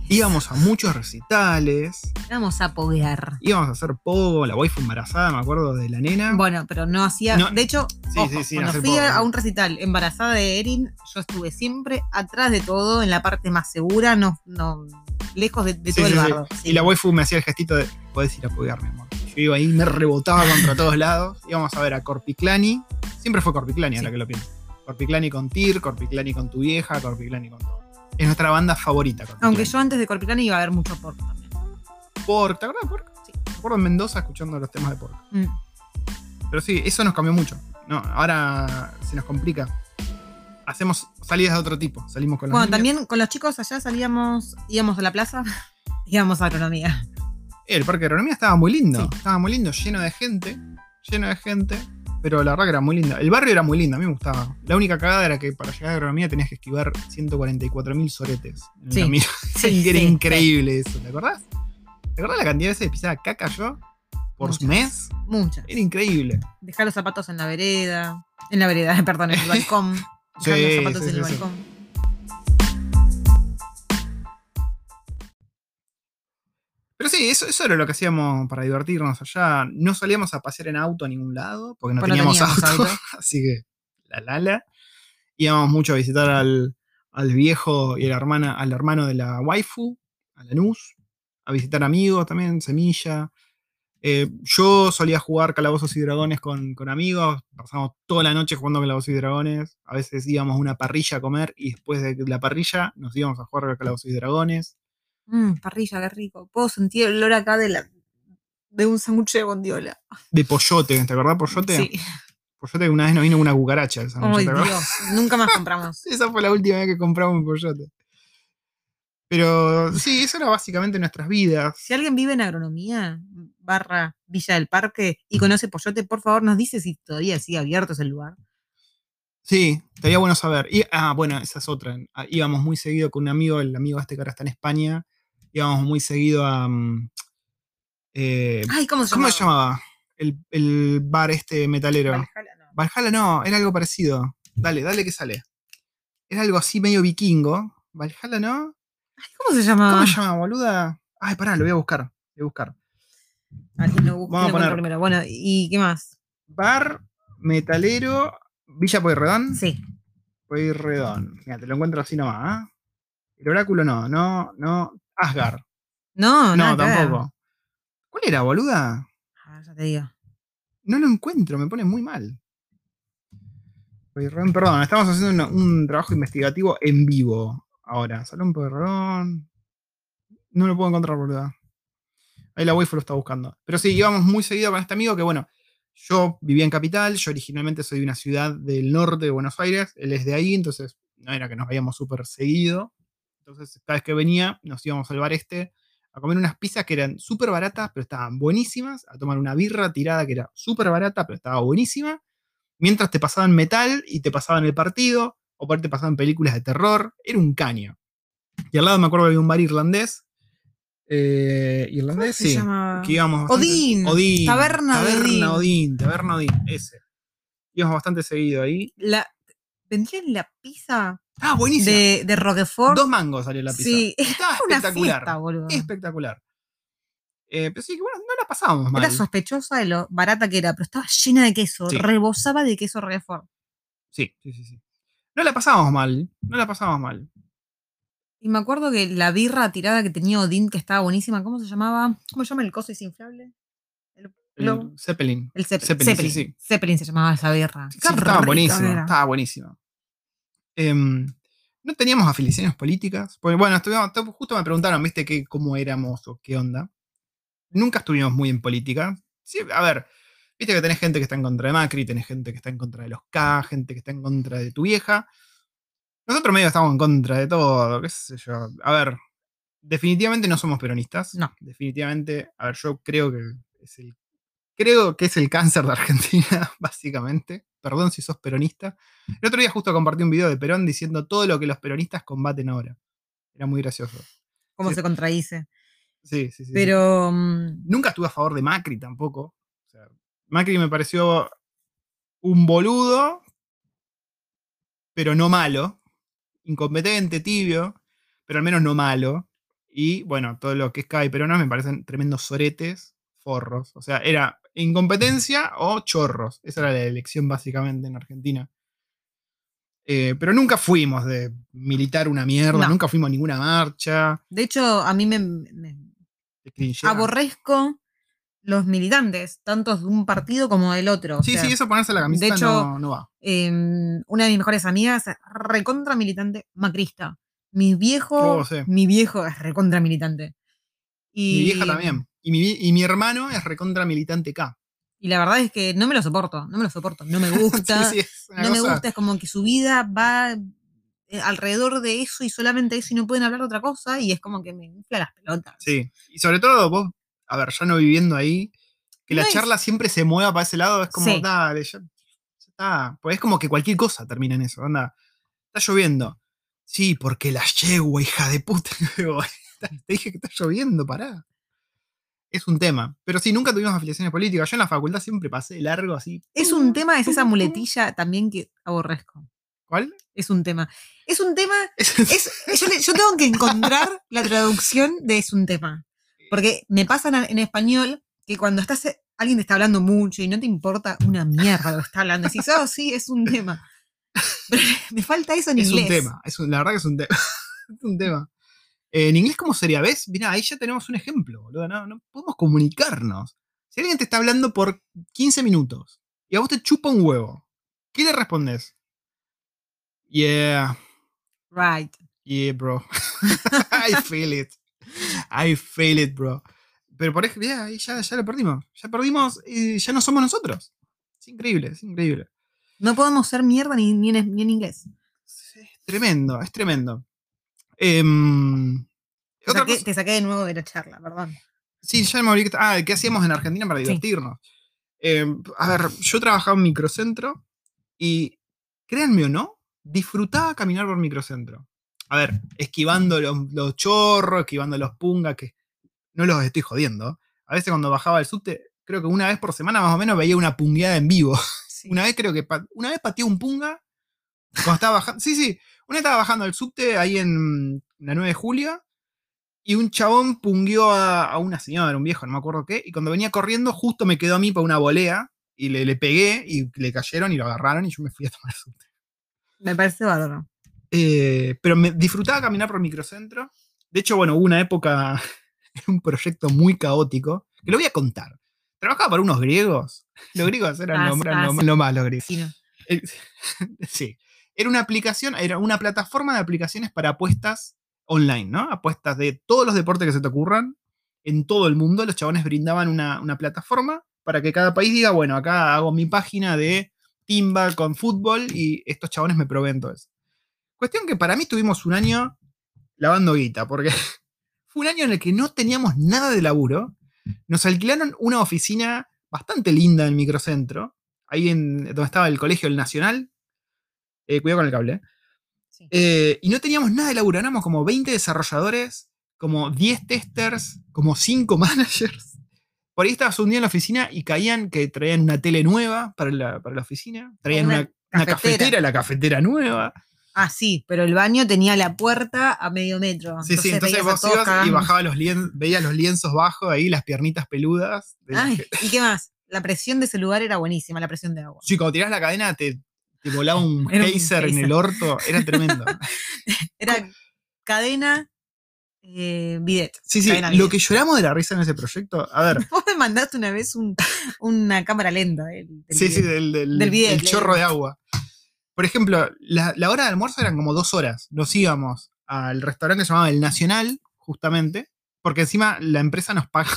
Íbamos a muchos recitales. Íbamos a poguear. Íbamos a hacer pogo. La waifu embarazada, me acuerdo de la nena. Bueno, pero no hacía. No. De hecho, Sí, ojo, sí, sí, cuando fui a un recital embarazada de Erin, yo estuve siempre atrás de todo, en la parte más segura. No, no, lejos de, todo el sí. Y la waifu me hacía el gestito de, podés ir a apoyarme, amor. Yo iba ahí, me rebotaba contra todos lados. Íbamos a ver a Corpiclani. Siempre fue Corpiclani, ahora Sí. que lo pienso. Corpiclani con Tyr, Corpiclani con tu vieja, Corpiclani con todo. Es nuestra banda favorita. Aunque yo antes de Corpiclani iba a ver mucho porco también. Pork, ¿te acuerdas de Pork? Sí. Me acuerdo en Mendoza escuchando los temas de Pork. Mm. Pero sí, eso nos cambió mucho. No, ahora se nos complica. Hacemos salidas de otro tipo. Salimos con los Bueno, niños. también con los chicos allá salíamos, íbamos a la plaza, íbamos a agronomía. El parque de agronomía estaba muy lindo. Sí. Estaba muy lindo, lleno de gente. Lleno de gente. Pero la verdad que era muy lindo. El barrio era muy lindo, a mí me gustaba. La única cagada era que para llegar a agronomía tenías que esquivar 144.000 soretes. En Sí. Sí, era sí, increíble eso, ¿te acordás? ¿Te acordás la cantidad de veces que pisaba caca yo? Por Muchas. mes. Muchas. Era increíble. Dejar los zapatos en la vereda. En la vereda, perdón, en el balcón. Dejar Sí, los zapatos sí, en el sí, balcón. Pero sí, eso, eso era lo que hacíamos para divertirnos allá. No salíamos a pasear en auto a ningún lado, porque no teníamos, teníamos auto. auto. Así que, la lala. Íbamos mucho a visitar al, al viejo y a la hermana, al hermano de la waifu, a Lanús. A visitar amigos también, Semilla. Eh, yo solía jugar Calabozos y Dragones con, con amigos. Pasamos toda la noche jugando Calabozos y Dragones. A veces íbamos a una parrilla a comer y después de la parrilla nos íbamos a jugar Calabozos y Dragones. Mmm, parrilla, qué rico. Puedo sentir el olor acá de la de un sándwich de bondiola. De pollote, ¿te acordás pollote? Sí. Pollote que una vez nos vino una cucaracha. Dios. Nunca más compramos. Esa fue la última vez que compramos un pollote. Pero sí, eso era básicamente nuestras vidas. Si alguien vive en agronomía, barra Villa del Parque, y conoce Pollote, por favor nos dice si todavía sigue abierto ese lugar. Sí, estaría bueno saber. Y, ah, bueno, esa es otra. Ah, Íbamos muy seguido con un amigo, el amigo este que ahora está en España. Íbamos muy seguido a. mm, eh, Ay, ¿cómo se ¿Cómo llama? se llamaba? El, el bar este metalero. Valhalla, no. Valhalla no, era algo parecido. Dale, dale que sale. Era algo así medio vikingo. Valhalla no. Ay, ¿Cómo se llama? ¿Cómo se llama, boluda? Ay, pará, lo voy a buscar. Lo voy a buscar. Aquí lo Vamos a poner. primero. Bueno, ¿y qué más? Bar metalero Villa Pueyrredón. Sí. Pueyrredón. Mira, te lo encuentro así nomás. ¿ah? El oráculo no, no, no. Asgard. No, No, ver. tampoco. ¿Cuál era, boluda? Ah, ya te digo. No lo encuentro, me pone muy mal. Perdón, estamos haciendo un trabajo investigativo en vivo ahora. Salón Pueyrredón. No lo puedo encontrar, boluda. Ahí la waifu lo está buscando. Pero sí, íbamos muy seguido con este amigo que, bueno, yo vivía en Capital, yo originalmente soy de una ciudad del norte de Buenos Aires, él es de ahí, entonces no era que nos veíamos súper seguido. Entonces, cada vez que venía, nos íbamos al bar este a comer unas pizzas que eran súper baratas, pero estaban buenísimas, a tomar una birra tirada que era súper barata, pero estaba buenísima, mientras te pasaban metal y te pasaban el partido, o por ahí te pasaban películas de terror, era un caño. Y al lado me acuerdo que había un bar irlandés. eh, ¿Cómo irlandés, sí. Que íbamos Odín. Odín. Taberna Odín. Taberna Odín. Taberna Odín, ese. Íbamos bastante seguido ahí. La, vendían la pizza Ah, buenísimo. de, de Roquefort. Dos mangos salió la pizza. Sí, Estaba una espectacular. fiesta, boludo. espectacular. Eh, pero sí, que bueno, no la pasábamos mal. Era sospechosa de lo barata que era, pero estaba llena de queso. Sí. Rebosaba de queso Roquefort. Sí, sí, sí, sí. No la pasábamos mal. No la pasábamos mal. Y me acuerdo que la birra tirada que tenía Odín, que estaba buenísima, ¿cómo se llamaba? ¿Cómo se llama el coso desinflable? El. Zeppelin. El Zeppelin. Zeppelin, Zeppelin, sí, sí. Zeppelin se llamaba esa birra. Estaba era. Estaba buenísimo. Em, no teníamos afiliaciones políticas. Porque, bueno, estuvimos, justo me preguntaron, viste, que, cómo éramos o qué onda. Nunca estuvimos muy en política. Sí, a ver, viste que tenés gente que está en contra de Macri, tenés gente que está en contra de los K, gente que está en contra de tu vieja. Nosotros medio estamos en contra de todo, qué sé yo. A ver, definitivamente no somos peronistas. No. Definitivamente, a ver, yo creo que es el creo que es el cáncer de Argentina, básicamente. Perdón si sos peronista. El otro día justo compartí un video de Perón diciendo todo lo que los peronistas combaten ahora. Era muy gracioso. Cómo Sí. se contradice. Sí, sí, sí. Pero mm, Nunca estuve a favor de Macri tampoco. O sea, Macri me pareció un boludo, pero no malo. Incompetente, tibio, pero al menos no malo. Y bueno, todo lo que es K y Peronas me parecen tremendos soretes, forros. O sea, era incompetencia o chorros. Esa era la elección básicamente en Argentina. Eh, pero nunca fuimos de militar una mierda, No. nunca fuimos a ninguna marcha. De hecho, a mí me, aborrezco los militantes, tanto de un partido como del otro. o Sí, sea, sí, eso ponerse la camiseta de hecho, no, no va. eh, una de mis mejores amigas recontra militante macrista. Mi viejo, Oh, sí. mi viejo es recontra militante. Y, Mi vieja también. Y mi, y mi hermano es recontra militante K. Y la verdad es que no me lo soporto, no me lo soporto, no me gusta. Sí, sí, no me gusta, es como que su vida va eh, alrededor de eso y solamente eso y no pueden hablar de otra cosa y es como que me infla las pelotas. Sí. Y sobre todo vos, a ver, ya no viviendo ahí, que la es- charla siempre se mueva para ese lado, es como, Sí. dale, ya, ya está. Pues es como que cualquier cosa termina en eso, onda. Está lloviendo. Sí, porque la yegua, hija de puta. Te dije que está lloviendo, pará. Es un tema. Pero sí, nunca tuvimos afiliaciones políticas. Yo en la facultad siempre pasé largo así. Es un tema, es esa muletilla también que aborrezco. ¿Cuál? Es un tema. Es un tema, Es- yo, tengo que encontrar la traducción de es un tema. Porque me pasa en, español que cuando estás, eh, alguien te está hablando mucho y no te importa una mierda lo que está hablando, decís, oh, sí, es un tema. Pero me falta eso en es inglés. un tema. Es un- la verdad que es un tema. es un tema. Eh, en inglés, ¿cómo sería? ¿Ves? Mirá, ahí ya tenemos un ejemplo, boludo. No, no podemos comunicarnos. Si alguien te está hablando por 15 minutos y a vos te chupa un huevo, ¿qué le respondes? Yeah, Right. yeah, bro. I feel it. I feel it, bro. Pero por ejemplo, ya, ahí ya, ya lo perdimos. Ya perdimos y ya no somos nosotros. Es increíble, es increíble. No podemos ser mierda ni, ni, en, ni en inglés. Es tremendo, es tremendo. Em, Te otra saqué, cosa- te saqué de nuevo de la charla, perdón. Sí, ya me olvidé. que- Ah, ¿qué hacíamos en Argentina para Sí. divertirnos? Eh, a ver, yo trabajaba en microcentro y, créanme o no, disfrutaba caminar por microcentro. A ver, esquivando los, los chorros, esquivando los pungas, que no los estoy jodiendo. A veces cuando bajaba el subte, creo que una vez por semana más o menos veía una pungueada en vivo. Sí. Una vez creo que una vez pateé un punga cuando estaba bajando. Sí, sí. Una estaba bajando el subte ahí en la 9 de julio. Y un chabón pungueó a, a una señora, un viejo, no me acuerdo qué. Y cuando venía corriendo, justo me quedó a mí para una volea. Y le, le pegué y le cayeron y lo agarraron. Y yo me fui a tomar el subte. Me parece bárbaro. Eh, pero me disfrutaba caminar por microcentro. De hecho, bueno, hubo una época, en un proyecto muy caótico, que lo voy a contar. Trabajaba para unos griegos. Los griegos eran, Ah, lo, eran ah, lo- sí. lo griegos. Sí, sí. Era una aplicación, era una plataforma de aplicaciones para apuestas online, ¿no? Apuestas de todos los deportes que se te ocurran en todo el mundo. Los chabones brindaban una, una plataforma para que cada país diga, bueno, acá hago mi página de timba con fútbol y estos chabones me proveen todo eso. Cuestión que para mí tuvimos un año lavando guita, porque fue un año en el que no teníamos nada de laburo. Nos alquilaron una oficina bastante linda en el microcentro, ahí en donde estaba el colegio El Nacional. Eh, cuidado con el cable. eh. Sí. Eh, y no teníamos nada de laburo, éramos como 20 desarrolladores, como 10 testers, como 5 managers. Por ahí estabas un día en la oficina y caían que traían una tele nueva para la, para la oficina, traían Una una, una cafetera. cafetera, la cafetera nueva. Ah, sí, pero el baño tenía la puerta a medio metro. Sí, sí, entonces vos ibas y bajabas los lien- veías los lienzos bajos ahí, las piernitas peludas. Ay. ¿y qué más? La presión de ese lugar era buenísima, la presión de agua. Sí, cuando tirás la cadena te, te volaba un geyser en el orto, era tremendo. Era cadena, eh, bidet. Sí, sí, lo bidet. que lloramos de la risa en ese proyecto, a ver, Vos me mandaste una vez un- una cámara lenta del, del sí, sí, del, del- Del bidet, del le- chorro de agua. Por ejemplo, la, la hora de almuerzo eran como dos horas. Nos íbamos al restaurante que se llamaba El Nacional, justamente, porque encima la empresa nos pagaba,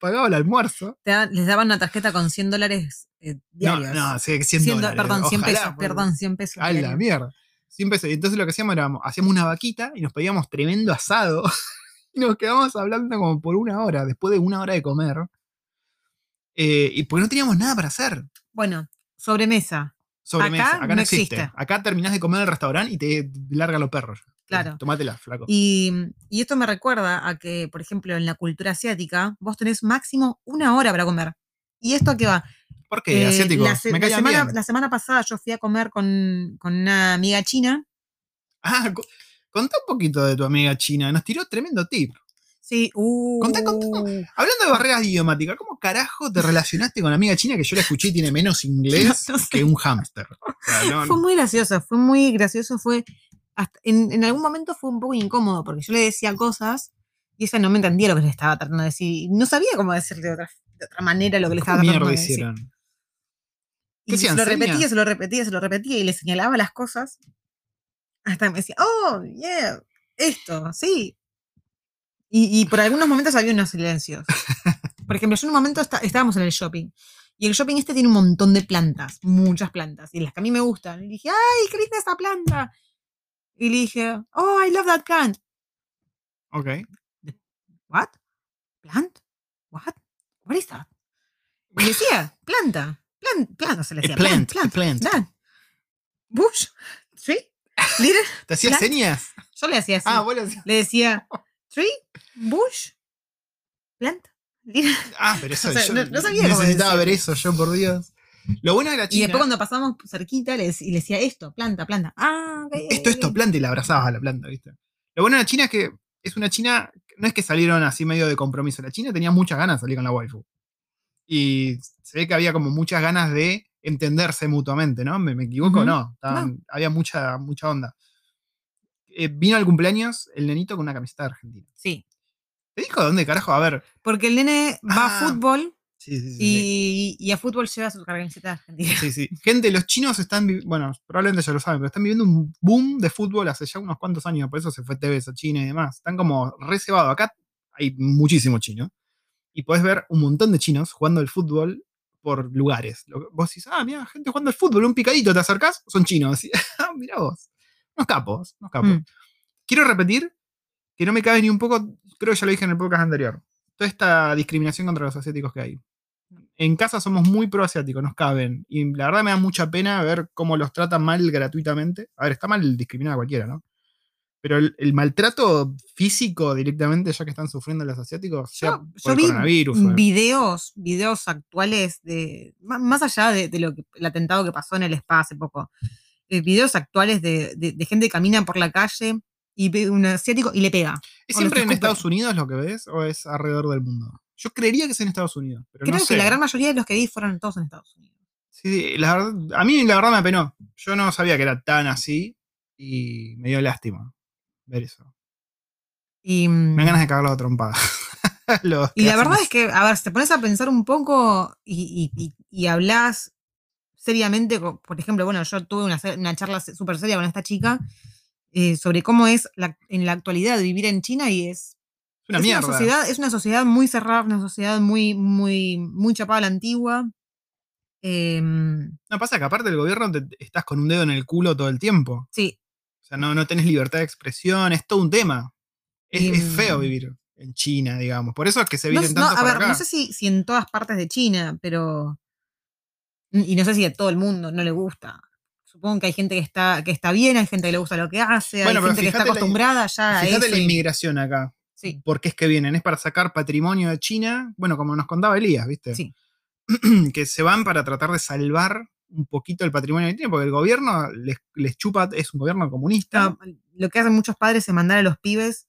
pagaba el almuerzo. Les daban una tarjeta con 100 dólares eh, No, diarios. no, sí, 100 100 do- dólares. perdón, 100 Ojalá, pesos, porque- perdón, 100 pesos. A la diarios. mierda. 100 pesos. Y entonces lo que hacíamos era, hacíamos una vaquita y nos pedíamos tremendo asado. y nos quedábamos hablando como por una hora, después de una hora de comer. Eh, y porque no teníamos nada para hacer. Bueno, sobremesa. Sobremesa. Acá Acá, no no existe. existe. Acá terminás de comer en el restaurante y te larga los perros. Claro. Tomátela, flaco. Y, y esto me recuerda a que, por ejemplo, en la cultura asiática, vos tenés máximo una hora para comer. ¿Y esto a qué va? ¿Por qué? Eh, Asiático. la, se- Me la semana, la semana pasada yo fui a comer con, con una amiga china. Ah, co- contá un poquito de tu amiga china. Nos tiró tremendo tip. Sí, uh, Contá, contá. Hablando de barreras idiomáticas, ¿cómo carajo te relacionaste con la amiga china que yo la escuché y tiene menos inglés No sé. que un hámster? O sea, no- Fue muy gracioso, fue muy gracioso, fue hasta- en, en algún momento fue un poco incómodo porque yo le decía cosas y ella no me entendía lo que le estaba tratando de decir. No sabía cómo decirle de otra, de otra manera lo que le ¿Cómo estaba tratando de decir. hicieron? Y ¿Qué se lo repetía, se lo repetía, se lo repetía y le señalaba las cosas. Hasta que me decía, oh, yeah, esto, sí. Y, y por algunos momentos había unos silencios. Por ejemplo, yo en un momento está- estábamos en el shopping. Y el shopping este tiene un montón de plantas, muchas plantas, y las que a mí me gustan. Y dije, ¡ay, qué linda esa planta! Y le dije, oh, I love that plant. Ok. What? Plant? What? What is that? Y decía, planta, plant, planta se le A decía. plant, plant, plant. plant. Bush, ¿sí? Little- ¿Te hacías Plant. señas? Yo le hacía así. Ah, vos hacías. Le decía, tree, bush, plant. little- Ah, pero eso O sea, yo no- no sabía cómo necesitaba ver eso, yo por Dios. Lo bueno de la Y China, después cuando pasamos cerquita le, y le decía esto, planta, planta. Ah, ok, ok, esto, esto, planta y la abrazabas a la planta, ¿viste? Lo bueno de la China es que es una China, no es que salieron así medio de compromiso, la China tenía muchas ganas de salir con la waifu. Y se ve que había como muchas ganas de entenderse mutuamente, ¿no? ¿Me, me equivoco? No, estaban- había mucha, mucha onda. Eh, vino al cumpleaños el nenito con una camiseta de Argentina. Sí, ¿Te dijo dónde carajo? A ver. porque el nene va Ah, a fútbol Sí, sí, sí. y, y a fútbol lleva su camiseta argentina. Sí, sí. Gente, los chinos están, bueno, probablemente ya lo saben, pero están viviendo un boom de fútbol hace ya unos cuantos años, por eso se fue TV a China y demás. Están como reservados. Acá hay muchísimo chino. Y podés ver un montón de chinos jugando el fútbol por lugares. Vos decís, ah, mira, gente jugando al fútbol, un picadito, te acercás, son chinos. Ah, mirá vos. Unos capos, unos capos. Mm. Quiero repetir que no me cabe ni un poco, creo que ya lo dije en el podcast anterior, toda esta discriminación contra los asiáticos que hay. En casa somos muy pro asiáticos, nos caben. Y la verdad me da mucha pena ver cómo los tratan mal gratuitamente. A ver, está mal discriminar a cualquiera, ¿no? Pero el, el maltrato físico directamente, ya que están sufriendo los asiáticos, sea Yo, por yo el vi coronavirus. videos, videos actuales de, má- más allá de, de lo que, el atentado que pasó en el spa hace poco, eh, videos actuales de, de- de gente que camina por la calle y ve un asiático y le pega. ¿Es siempre en. Estados Unidos lo que ves o es alrededor del mundo? Yo creería que es en Estados Unidos, pero Creo no que la gran mayoría de los que vi fueron todos en Estados Unidos. Sí, sí, la verdad, a mí la verdad me apenó. Yo no sabía que era tan así y me dio lástima ver eso. Y, Me dan ganas de cagarlo a trompada. Y la hacen verdad es que, a ver, si te pones a pensar un poco y, y, y- y hablas seriamente, por ejemplo, bueno, yo tuve una, una charla súper seria con esta chica eh, sobre cómo es la- en la actualidad vivir en China y es una es mierda. Una sociedad, es una sociedad muy cerrada, una sociedad muy, muy, muy chapada a la antigua. Em, No pasa que aparte del gobierno te, estás con un dedo en el culo todo el tiempo. sí, O sea, no, no tenés libertad de expresión, es todo un tema. Es, Y, es feo mm, vivir en China, digamos. Por eso es que se no, vienen no, a ver, acá. no sé si, si en todas partes de China, pero. Y no sé si a todo el mundo no le gusta. Supongo que hay gente que está, que está bien, hay gente que le gusta lo que hace, Bueno, hay gente que está fíjate la- acostumbrada ya a Fíjate eso. la y- inmigración acá. Sí, ¿Por qué es que vienen? Es para sacar patrimonio de China. Bueno, como nos contaba Elías, ¿viste? sí. que se van para tratar de salvar un poquito el patrimonio que tienen, porque el gobierno les, les chupa, es un gobierno comunista. No, lo que hacen muchos padres es mandar a los pibes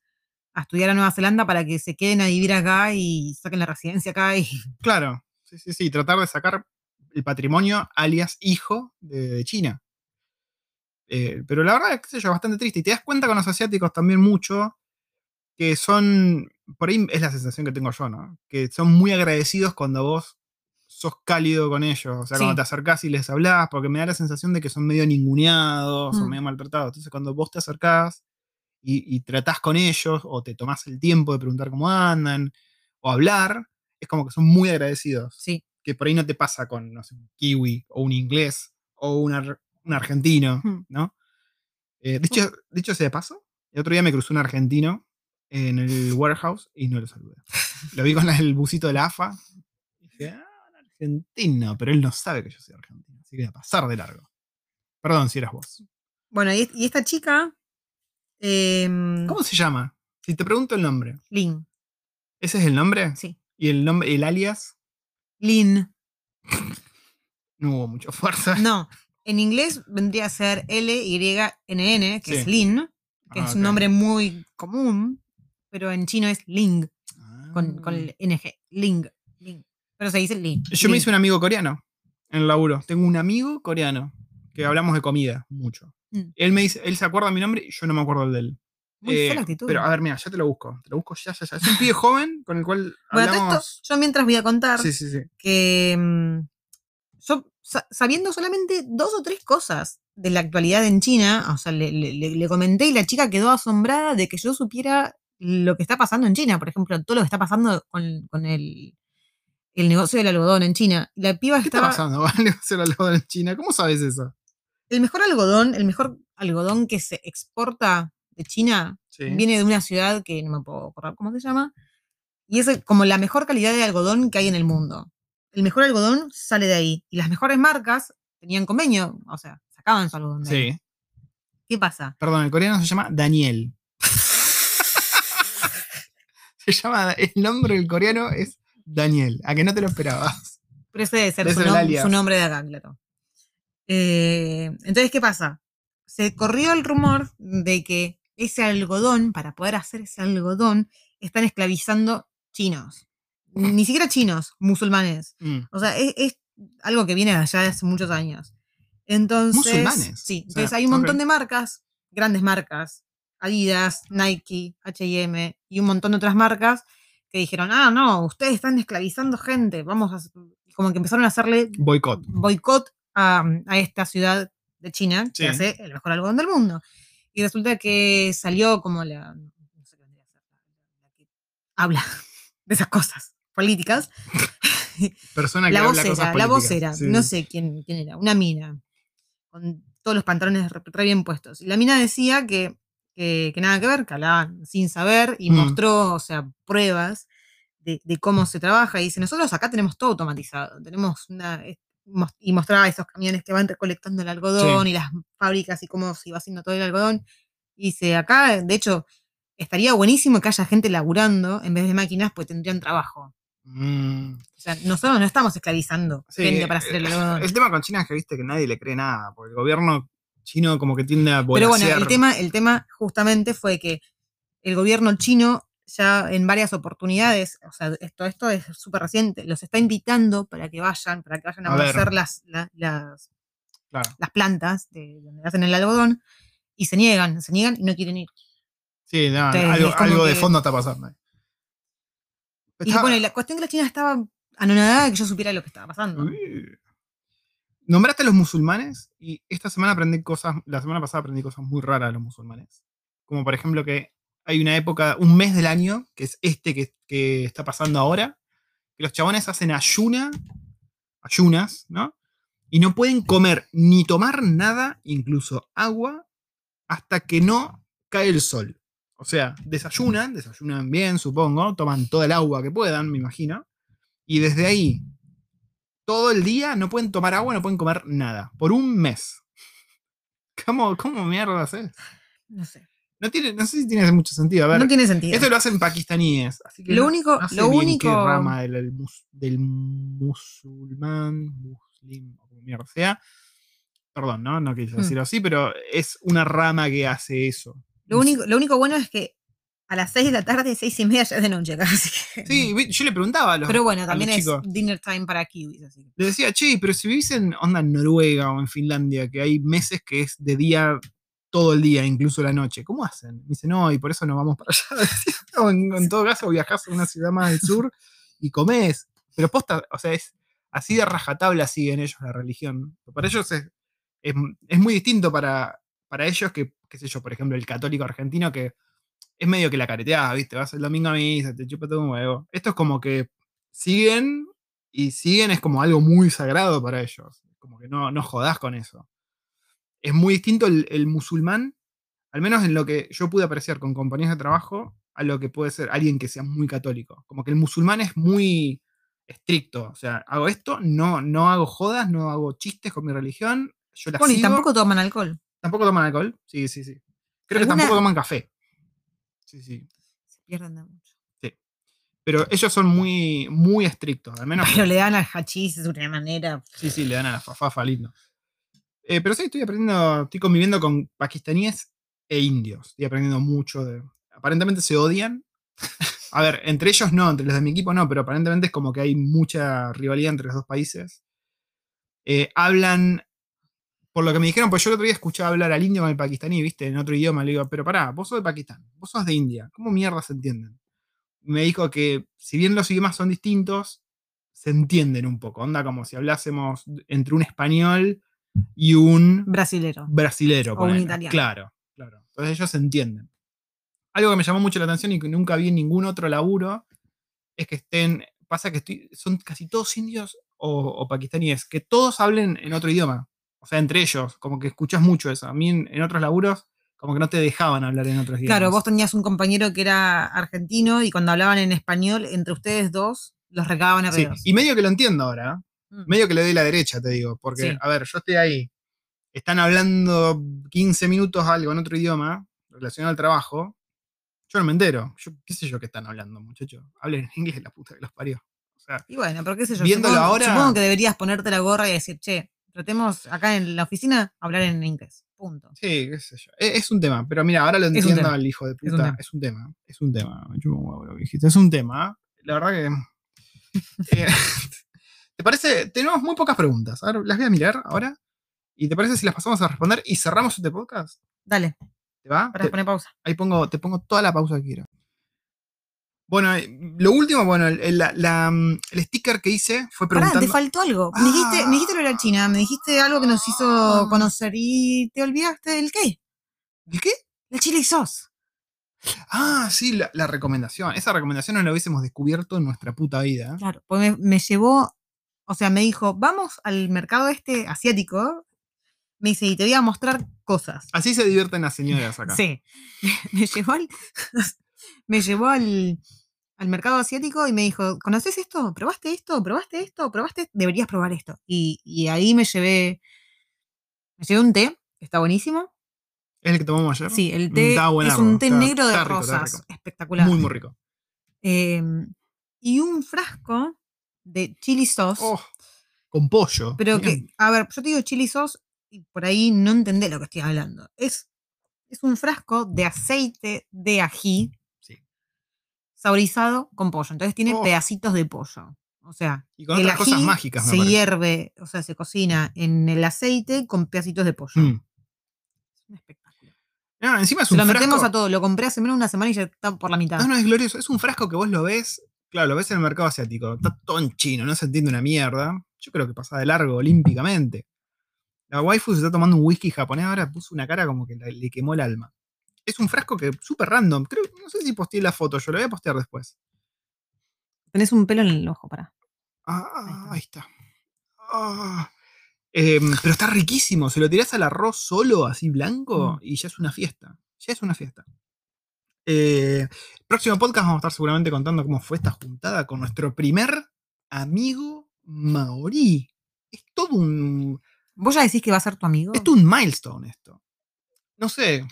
a estudiar a Nueva Zelanda para que se queden a vivir acá y saquen la residencia acá y Claro, sí, sí, sí, tratar de sacar el patrimonio alias hijo de, de China. Eh, pero la verdad es que es bastante triste. Y te das cuenta con los asiáticos también mucho que son, por ahí es la sensación que tengo yo, ¿no? Que son muy agradecidos cuando vos sos cálido con ellos. O sea, Sí. cuando te acercás y les hablás, porque me da la sensación de que son medio ninguneados o Mm. medio maltratados. Entonces, cuando vos te acercás y, y tratás con ellos o te tomás el tiempo de preguntar cómo andan o hablar, es como que son muy agradecidos sí. que por ahí no te pasa con, no sé, un kiwi o un inglés o un, ar- un argentino, Hmm. ¿no? Eh, de, hecho, de hecho, ese de paso, el otro día me cruzó un argentino en el warehouse y no lo saludé. Lo vi con el busito de la AFA y dije, ah, un argentino, pero él no sabe que yo soy argentino, así que voy a pasar de largo. Perdón si eras vos. Bueno, y, y esta chica, em, ¿Cómo se llama? Si te pregunto el nombre, Lin, ¿ese es el nombre? sí. ¿Y el nombre, el alias? Lin. No hubo mucha fuerza. No, en inglés vendría a ser L-Y-N-N, que Sí. es Lin, que Ah, es un nombre muy común, pero en chino es Ling, con, Ah. con el NG. Ling, Ling. Pero se dice Lin. Yo me hice un amigo coreano en el laburo. Tengo un amigo coreano. que hablamos de comida mucho. Mm. Él me dice, él se acuerda de mi nombre y yo no me acuerdo el de él. Muy Eh, actitud. pero a ver, mira, ya te lo busco. Te lo busco ya, ya, ya. Es un pibe joven con el cual bueno, hablamos. esto, yo mientras voy a contar Sí, sí, sí. que mm, yo, sa- sabiendo solamente dos o tres cosas de la actualidad en China, o sea, le- le comenté y la chica quedó asombrada de que yo supiera lo que está pasando en China, por ejemplo, todo lo que está pasando con, con el, el negocio del algodón en China. La piba ¿Qué está estaba... pasando? ¿Vale? hacer algodón en China. ¿Cómo sabes eso? El mejor algodón, el mejor algodón que se exporta de China Sí. viene de una ciudad que no me puedo acordar cómo se llama. Y es como la mejor calidad de algodón que hay en el mundo. El mejor algodón sale de ahí. Y las mejores marcas tenían convenio, o sea, sacaban su algodón de ahí. Sí. ¿Qué pasa? Perdón, el coreano se llama Daniel. se llama. El nombre del coreano es Daniel. A que no te lo esperabas. Pero ese debe ser su, nom- nombre de acá, claro. Eh, entonces, ¿qué pasa? Se corrió el rumor de que ese algodón, para poder hacer ese algodón, están esclavizando chinos. Ni siquiera chinos, musulmanes. Mm. O sea, es, es algo que viene de allá de hace muchos años. Entonces, Musulmanes, sí, o entonces sea, hay un montón de marcas, grandes marcas, Adidas, Nike, H&M y un montón de otras marcas que dijeron, ah, no, ustedes están esclavizando gente, vamos a... Como que empezaron a hacerle Boicot. boicot a, a esta ciudad de China que Sí. hace el mejor algodón del mundo. Y resulta que salió como la... No sé qué vendría a ser, la- que habla de esas cosas políticas. Persona que La habla cosas vocera, la vocera, Sí. no sé quién, quién era, una mina, con todos los pantalones re, re bien puestos. Y la mina decía que, que, que nada que ver, que hablaban sin saber y Mm. mostró, o sea, pruebas de, de cómo se trabaja. Y dice, nosotros acá tenemos todo automatizado, tenemos una... eh, Y mostraba esos camiones que van recolectando el algodón y las fábricas y cómo se iba haciendo todo el algodón. Y dice, acá, de hecho, estaría buenísimo que haya gente laburando en vez de máquinas, pues tendrían trabajo. Mm. O sea, nosotros no estamos esclavizando Sí, gente para hacer el eh, algodón. El tema con China es que viste que nadie le cree nada, porque el gobierno chino como que tiende a Pero bueno, el volasear. tema, el tema justamente fue que el gobierno chino ya en varias oportunidades, o sea, esto, esto es súper reciente, los está invitando para que vayan, para que vayan a, A conocer las, la- las, Claro. las plantas de donde hacen el algodón y se niegan, se niegan y no quieren ir. Sí, no, Entonces, algo, de fondo está pasando. ahí. Y bueno, y la cuestión que la China estaba anonadada de que yo supiera lo que estaba pasando. Uy. Nombraste a los musulmanes y esta semana aprendí cosas, la semana pasada aprendí cosas muy raras de los musulmanes. Como por ejemplo que hay una época, un mes del año, que es este que, que está pasando ahora, que los chabones hacen ayuna, ayunas, ¿no? Y no pueden comer ni tomar nada, incluso agua, hasta que no cae el sol. O sea, desayunan, desayunan bien, supongo, toman toda el agua que puedan, me imagino. Y desde ahí, todo el día, no pueden tomar agua, no pueden comer nada. Por un mes. ¿Cómo, cómo mierda haces? No sé. No, tiene, no sé si tiene mucho sentido. A ver, No tiene sentido. esto lo hacen pakistaníes. Así que Lo único- no sé lo bien único- qué rama del, del mus- del musulmán, muslim, o como mierda sea. Perdón, ¿no? No quise Mm. decirlo así, pero es una rama que hace eso. Lo único, lo único bueno es que a las 6 de la tarde, seis y media ya es de noche que- Sí, yo le preguntaba a los, Pero bueno, también es chicos. dinner time para kiwis. Así. Le decía, che, pero si vivís en onda en Noruega o en Finlandia, que hay meses que es de día todo el día, incluso la noche, ¿cómo hacen? Me dice, no, y por eso no vamos para allá. O en, en todo caso, viajás a una ciudad más del sur y comés. Pero posta, o sea, es así de rajatabla siguen ellos la religión. Para ellos es, es, es muy distinto para, para ellos que, qué sé yo, por ejemplo, el católico argentino que es medio que la careteás, ¿viste? Vas el domingo a misa, te chupa todo un huevo. Esto es como que siguen y siguen es como algo muy sagrado para ellos. Como que no, no jodás con eso. Es muy distinto el, el musulmán, al menos en lo que yo pude apreciar con compañeros de trabajo, a lo que puede ser alguien que sea muy católico. Como que el musulmán es muy estricto. O sea, hago esto, no, no hago jodas, no hago chistes con mi religión. Yo la Bueno, y tampoco toman alcohol. ¿Tampoco toman alcohol? Sí, sí, sí. Creo que ¿Alguna- tampoco toman café. Sí, sí. Se pierden de mucho. Pero ellos son muy, muy estrictos. Al menos Pero le dan al hachís de una manera. Sí, sí, le dan a la fafafa lindo. Eh, pero sí, estoy aprendiendo, estoy conviviendo con pakistaníes e indios. Estoy aprendiendo mucho de. Aparentemente se odian. A ver, entre ellos no, entre los de mi equipo no, pero aparentemente es como que hay mucha rivalidad entre los dos países. Eh, hablan por lo que me dijeron, pues yo el otro día escuchaba hablar al indio con el pakistaní, viste, en otro idioma. Le digo, pero pará, vos sos de Pakistán, vos sos de India, ¿cómo mierda se entienden? Me dijo que si bien los idiomas son distintos, se entienden un poco. Onda como si hablásemos entre un español y un Brasilero. brasilero. O un italiano. Claro, claro. Entonces ellos se entienden. Algo que me llamó mucho la atención y que nunca vi en ningún otro laburo es que estén. Pasa que estoy- son casi todos indios o, o pakistaníes, que todos hablen en otro idioma. O sea, entre ellos, como que escuchas mucho eso. A mí en, en otros laburos, como que no te dejaban hablar en otros idiomas. Claro, vos tenías un compañero que era argentino y cuando hablaban en español, entre ustedes dos, los regaban a Sí, pedos. y medio que lo entiendo ahora. ¿eh? Mm. Medio que le doy la derecha, te digo. Porque, Sí. a ver, yo estoy ahí. Están hablando 15 minutos algo en otro idioma relacionado al trabajo. Yo no me entero. Yo, ¿Qué sé yo qué están hablando, muchachos? Hablen en inglés, la puta que los parió. O sea, Y bueno, pero qué sé yo. Viéndolo supongo, ahora- supongo que deberías ponerte la gorra y decir, che, tratemos acá en la oficina hablar en inglés. Punto. sí, qué sé yo. Es, es un tema, pero mira, ahora lo entiendo tema. al hijo de Es un puta. tema. Es un tema. Es un tema. Chupa un que dijiste. Es un tema. La verdad que. eh, ¿Te parece? Tenemos muy pocas preguntas. Ahora las voy a mirar ahora. ¿Y te parece si las pasamos a responder y cerramos este podcast? Dale, ¿Te va? para Te- poner pausa. Ahí pongo, te pongo toda la pausa que quiero. Bueno, eh, lo último, bueno, el, la- la, mm, el sticker que hice fue Pará, preguntando. te faltó algo. Me dijiste, me dijiste lo de la China, me dijiste algo que nos hizo Ah. conocer y te olvidaste del qué. ¿El qué? El chili sauce. Ah, sí, la, la recomendación. Esa recomendación no la hubiésemos descubierto en nuestra puta vida. Claro, pues me, me llevó, o sea, me dijo, vamos al mercado este asiático. Me dice, y te voy a mostrar cosas. Así se divierten las señoras acá. Sí. Me llevó al, me llevó al, al mercado asiático y me dijo, ¿conoces esto? ¿Probaste esto? ¿Probaste esto? ¿Probaste? Deberías probar esto. Y, y ahí me llevé, me llevé un té, que está buenísimo. ¿Es el que tomamos ayer? Sí, el té es un té está- negro de rico, rosas, espectacular. Muy, muy rico. Eh, y un frasco de chili sauce. Oh, con pollo. Pero Bien. que, a ver, yo te digo chili sauce y por ahí no entendés lo que estoy hablando. Es, es un frasco de aceite de ají. Saborizado con pollo. Entonces tiene Oh. pedacitos de pollo. O sea, Y con el otras cosas mágicas, se parece. hierve, o sea, se cocina en el aceite con pedacitos de pollo. Mm. Es un espectáculo. No, encima es Se un lo metemos a todo. Lo compré hace menos de una semana y ya está por la mitad. No, no, es glorioso. Es un frasco que vos lo ves. Claro, lo ves en el mercado asiático. Está todo en chino, no se entiende una mierda. Yo creo que pasa de largo olímpicamente. La waifu se está tomando un whisky japonés ahora, puso una cara como que le quemó el alma. Es un frasco que súper random. Creo, no sé si posteé la foto, yo lo voy a postear después. Tenés un pelo en el ojo, para. Ah, ahí está. Ah. Em, pero está riquísimo. Se lo tirás al arroz solo, así blanco, Mm. y ya es una fiesta. Ya es una fiesta. Eh, próximo podcast vamos a estar seguramente contando cómo fue esta juntada con nuestro primer amigo maorí. Es todo un. ¿Vos ya decís que va a ser tu amigo? Es todo un milestone esto. No sé.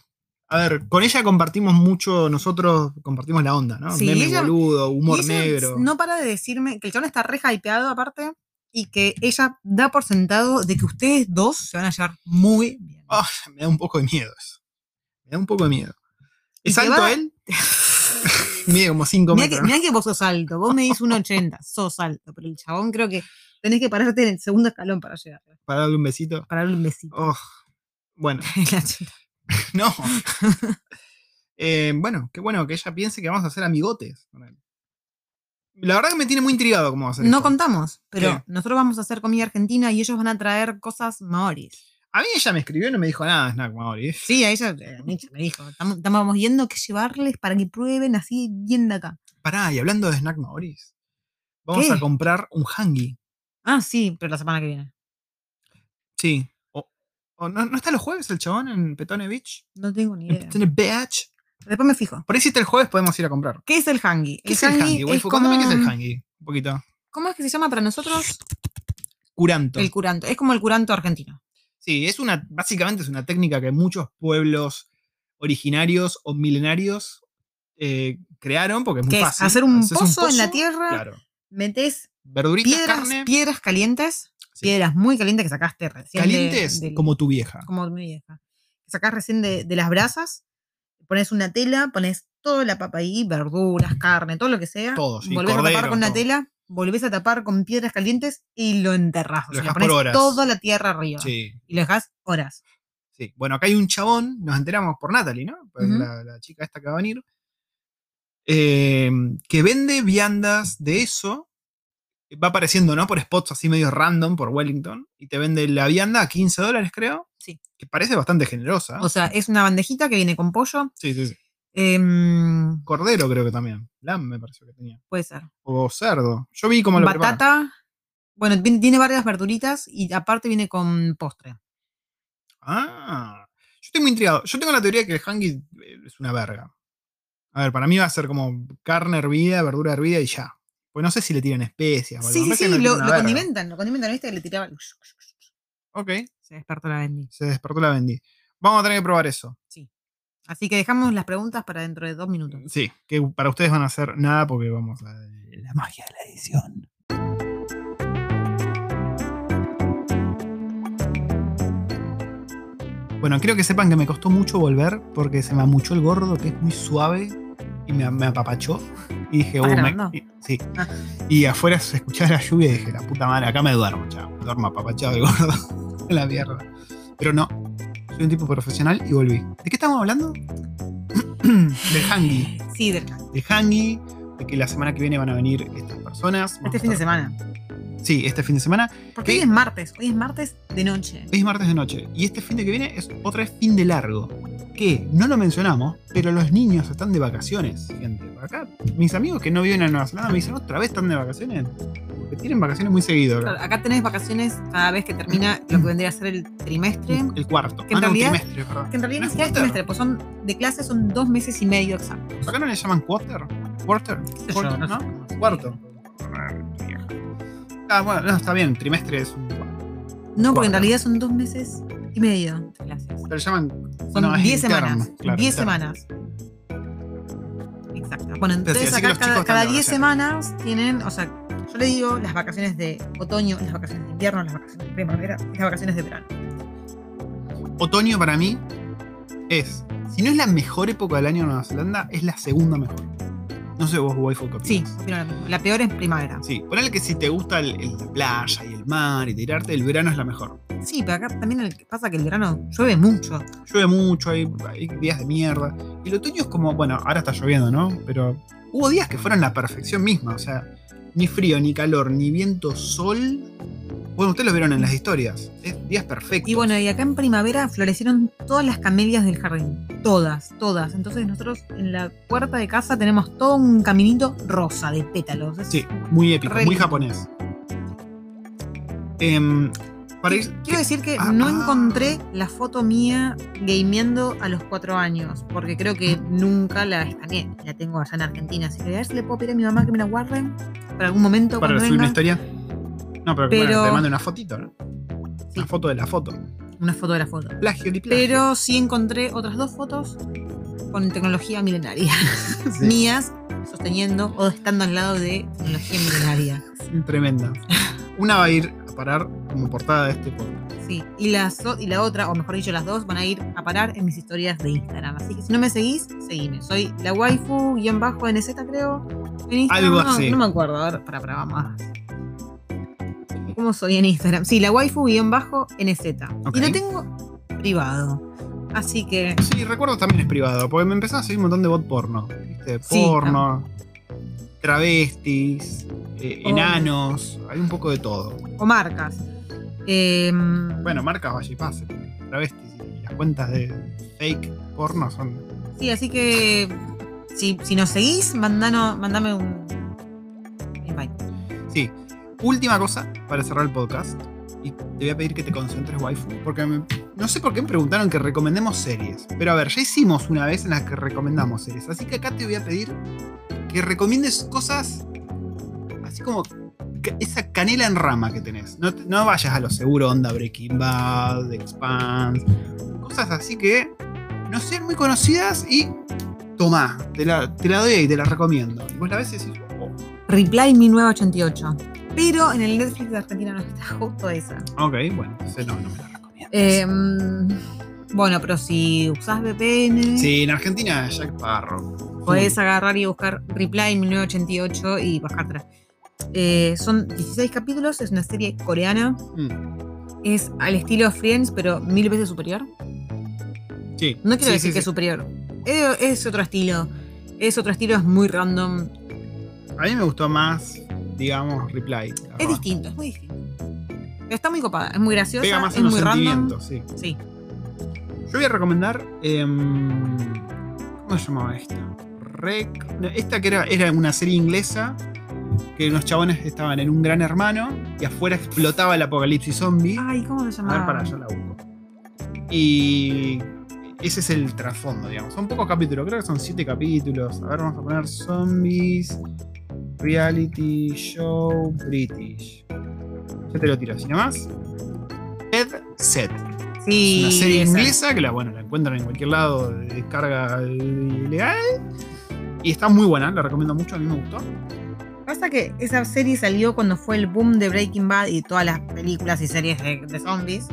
A ver, con ella compartimos mucho, nosotros compartimos la onda, ¿no? Sí, Meme ella- boludo, humor ella negro. No para de decirme que el chabón está re hypeado aparte y que ella da por sentado de que ustedes dos se van a llevar muy bien. Ah, me da un poco de miedo eso. Me da un poco de miedo. ¿Es alto va- él? Mide como 5 Mirá metros. que, ¿no? mirá que vos sos alto, vos me dices un 80, sos alto, pero el chabón creo que tenés que pararte en el segundo escalón para llegar, Para darle un besito. para darle un besito. Oh, bueno. no. Eh, bueno, qué bueno que ella piense que vamos a hacer amigotes con él. La verdad que me tiene muy intrigado cómo va a ser No esto. contamos, pero ¿Qué? nosotros vamos a hacer comida argentina y ellos van a traer cosas maoris. A mí ella me escribió y no me dijo nada, Snack Maori. Sí, a ella, eh, Micha me dijo, "Estamos- estamos yendo que llevarles para que prueben así bien de acá. Pará, y hablando de Snack Maoris, vamos ¿Qué? a comprar un hangi. Ah, sí, pero la semana que viene. Sí. O, no, ¿no está los jueves el chabón en Petone Beach? No tengo ni En idea. Petone Beach. Después me fijo. Por ahí si está el jueves podemos ir a comprar. ¿Qué es el hangi? ¿Qué es el hangi? es como, qué es el hangi. Un poquito. ¿Cómo es que se llama para nosotros? Curanto. El curanto. Es como el curanto argentino. Sí, es una, básicamente es una técnica que muchos pueblos originarios o milenarios eh, crearon, porque es muy ¿Qué es? fácil. Hacer un pozo en la tierra, Claro. Metes Verduritas, piedras, carne. piedras calientes, sí. piedras muy calientes que sacaste recién. de- Calientes del- como tu vieja. como mi vieja. Que sacás recién de, de las brasas, pones una tela, pones toda la papa ahí, verduras, carne, todo lo que sea. Todo, sí, volvés a tapar cordero, con una todo. tela volvés a tapar con piedras calientes y lo enterrás. O Lo sea, dejás le pones por horas. toda la tierra arriba. Sí, Y lo dejás horas. sí. Bueno, acá hay un chabón, nos enteramos por Natalie, ¿no? Por Ujú. la, la chica esta que va a venir. eh, que vende viandas de eso. Va apareciendo, ¿no? Por spots así medio random por Wellington. Y te vende la vianda a 15 dólares, creo. Sí. Que parece bastante generosa. O sea, es una bandejita que viene con pollo. sí, sí, sí. em, Cordero creo que también. Lamb me pareció que tenía. puede ser. O cerdo. Yo vi cómo lo preparan. Batata. Bueno, tiene varias verduritas y aparte viene con postre. Ah, yo estoy muy intrigado. Yo tengo la teoría que el hangi eh, es una verga. A ver, para mí va a ser como carne hervida, verdura hervida y ya. Pues no sé si le tiran especias. Sí, sí, sí, lo, condimentan, lo condimentan, ¿viste? Que le tiraba. Ok, Se despertó la Bendy. se despertó la vendí. Vamos a tener que probar eso. Así que dejamos las preguntas para dentro de dos minutos. Sí, que para ustedes van a hacer nada porque vamos a la magia de la edición. Bueno, quiero que sepan que me costó mucho volver porque se me amuchó el gordo, que es muy suave, y me, me apapachó. Y dije, ¿Estás "Uh, me-". y- sí. Ah. Y afuera se escuchaba la lluvia y dije, la puta madre, acá me duermo, chao. Me duermo apapachado el gordo. en la mierda. Pero no, soy un tipo profesional y volví. ¿De qué estamos hablando? Del hangi. Sí, del- de Hangi, de que la semana que viene van a venir estas personas. Este fin de semana. Sí, este fin de semana. Porque hoy es martes, hoy es martes de noche. Hoy es martes de noche. Y este fin de que viene es otra vez fin de largo. Que no lo mencionamos, pero los niños están de vacaciones, gente. Acá, mis amigos que no viven en Nueva Zelanda me dicen, ¿otra vez están de vacaciones? Porque tienen vacaciones muy seguido. acá. Claro, acá tenés vacaciones cada vez que termina lo que vendría a ser el trimestre. El cuarto. Que en Ah, no, realidad- trimestre, perdón. Que en realidad ¿No es quarter? trimestre, pues son de clase son dos meses y medio exactos. ¿Acá no le llaman quarter? ¿Quarter? yo, ¿Quarter, no ¿no? Cuarto. Ah, bueno, no, está bien, trimestre es un. No, porque en realidad son dos meses y medio de clases. Pero llaman. Son no, es 10 interno, semanas. claro, 10 interno. semanas. Exacto. Bueno, entonces que acá los chicos cada, cada de 10 vacaciones. semanas tienen, o sea, yo le digo las vacaciones de otoño, las vacaciones de invierno, las vacaciones de primavera y las vacaciones de verano. Otoño para mí es, si no es la mejor época del año en Nueva Zelanda, es la segunda mejor. No sé vos, waifu, qué Sí, opinas? opino lo mismo. La peor es primavera. Sí, ponele que si te gusta el- el- la playa y el mar y tirarte, el verano es la mejor. Sí, pero acá también el- pasa que el verano llueve mucho. Llueve mucho, hay, hay días de mierda. Y el otoño es como, bueno, ahora está lloviendo, ¿no? Pero hubo días que fueron la perfección misma, o sea, ni frío, ni calor, ni viento, sol. Bueno, ustedes lo vieron en las historias. Es días perfectos. Y bueno, y acá en primavera florecieron todas las camelias del jardín. Todas, todas. Entonces nosotros en la puerta de casa tenemos todo un caminito rosa de pétalos. Es- Sí, muy épico, muy lindo. japonés. Em, para ir, Quiero decir que Ah, no ah. encontré la foto mía gameando a los cuatro años, porque creo que nunca la escaneé. La tengo allá en Argentina, así que a ver si le puedo pedir a mi mamá que me la guarde para algún momento para subir una historia. No, pero, Pero- bueno, te mando una fotito, ¿no? Sí. Una foto de la foto. Una foto de la foto. Plagio y plagio. Pero sí encontré otras dos fotos con tecnología milenaria. Sí, Mías sosteniendo o estando al lado de tecnología milenaria. tremenda. Una va a ir a parar como portada de este podcast. Sí, y, las o- y la otra, o mejor dicho, las dos van a ir a parar en mis historias de Instagram. Así que si no me seguís, seguime. Soy la waifu-nz, creo. En Instagram. Algo no, así. No me acuerdo. A ver, para, para, vamos. ¿Cómo soy en Instagram? Sí, la waifu-nz. Ok. Y lo tengo privado. Así que. Sí, recuerdo también es privado, porque me empezó a seguir un montón de bot porno. ¿Viste? Sí, Porno, travestis, eh, Oh. enanos, hay un poco de todo. O marcas. Em, Bueno, marcas vaya y pase. Travestis y las cuentas de fake porno son. Sí, así que. Si, si nos seguís, mandano, mandame un. Última cosa para cerrar el podcast. Y te voy a pedir que te concentres, waifu. Porque no sé por qué me preguntaron que recomendemos series. Pero a ver, ya hicimos una vez en la que recomendamos series. Así que acá te voy a pedir que recomiendes cosas así como esa canela en rama que tenés. No, vayas a lo seguro, onda Breaking Bad, Expanse. Cosas así que no sean muy conocidas y tomá, te la, te la doy y te la recomiendo. Y vos la ves y decís, oh, Reply 1988. Pero en el Netflix de Argentina no está justo esa. ok, bueno, entonces no, no me la recomiendo. Em, bueno, pero si usás VPN, Sí, en Argentina Jack Parro. podés agarrar y buscar Reply 1988 y bajártela. Eh, son 16 capítulos, es una serie coreana. Mm, Es al estilo Friends, pero mil veces superior. Sí. No quiero Sí, decir sí, que es superior. Es, es otro estilo. Es otro estilo, es muy random. A mí me gustó más, digamos, Reply. Es distinto, es muy distinto. Pero está muy copada, es muy graciosa, Pega más es en los muy random. sentimientos, sí. Sí. Yo voy a recomendar. em, ¿Cómo se llamaba esta? Rec. no, Esta que era, era una serie inglesa. Que unos chabones estaban en un gran hermano. Y afuera explotaba el apocalipsis zombie. Ay, ¿cómo se A ver, para allá la busco. Y. Ese es el trasfondo, digamos. Son pocos capítulos, creo que son siete capítulos. A ver, vamos a poner Zombies. Reality Show British. Ya te lo tiro así nomás. Dead Set. Sí, Es una serie esa. inglesa que la, bueno, la encuentran en cualquier lado de descarga ilegal. Y está muy buena, la recomiendo mucho, a mí me gustó. Pasa que esa serie salió cuando fue el boom de Breaking Bad y todas las películas y series de, de zombies.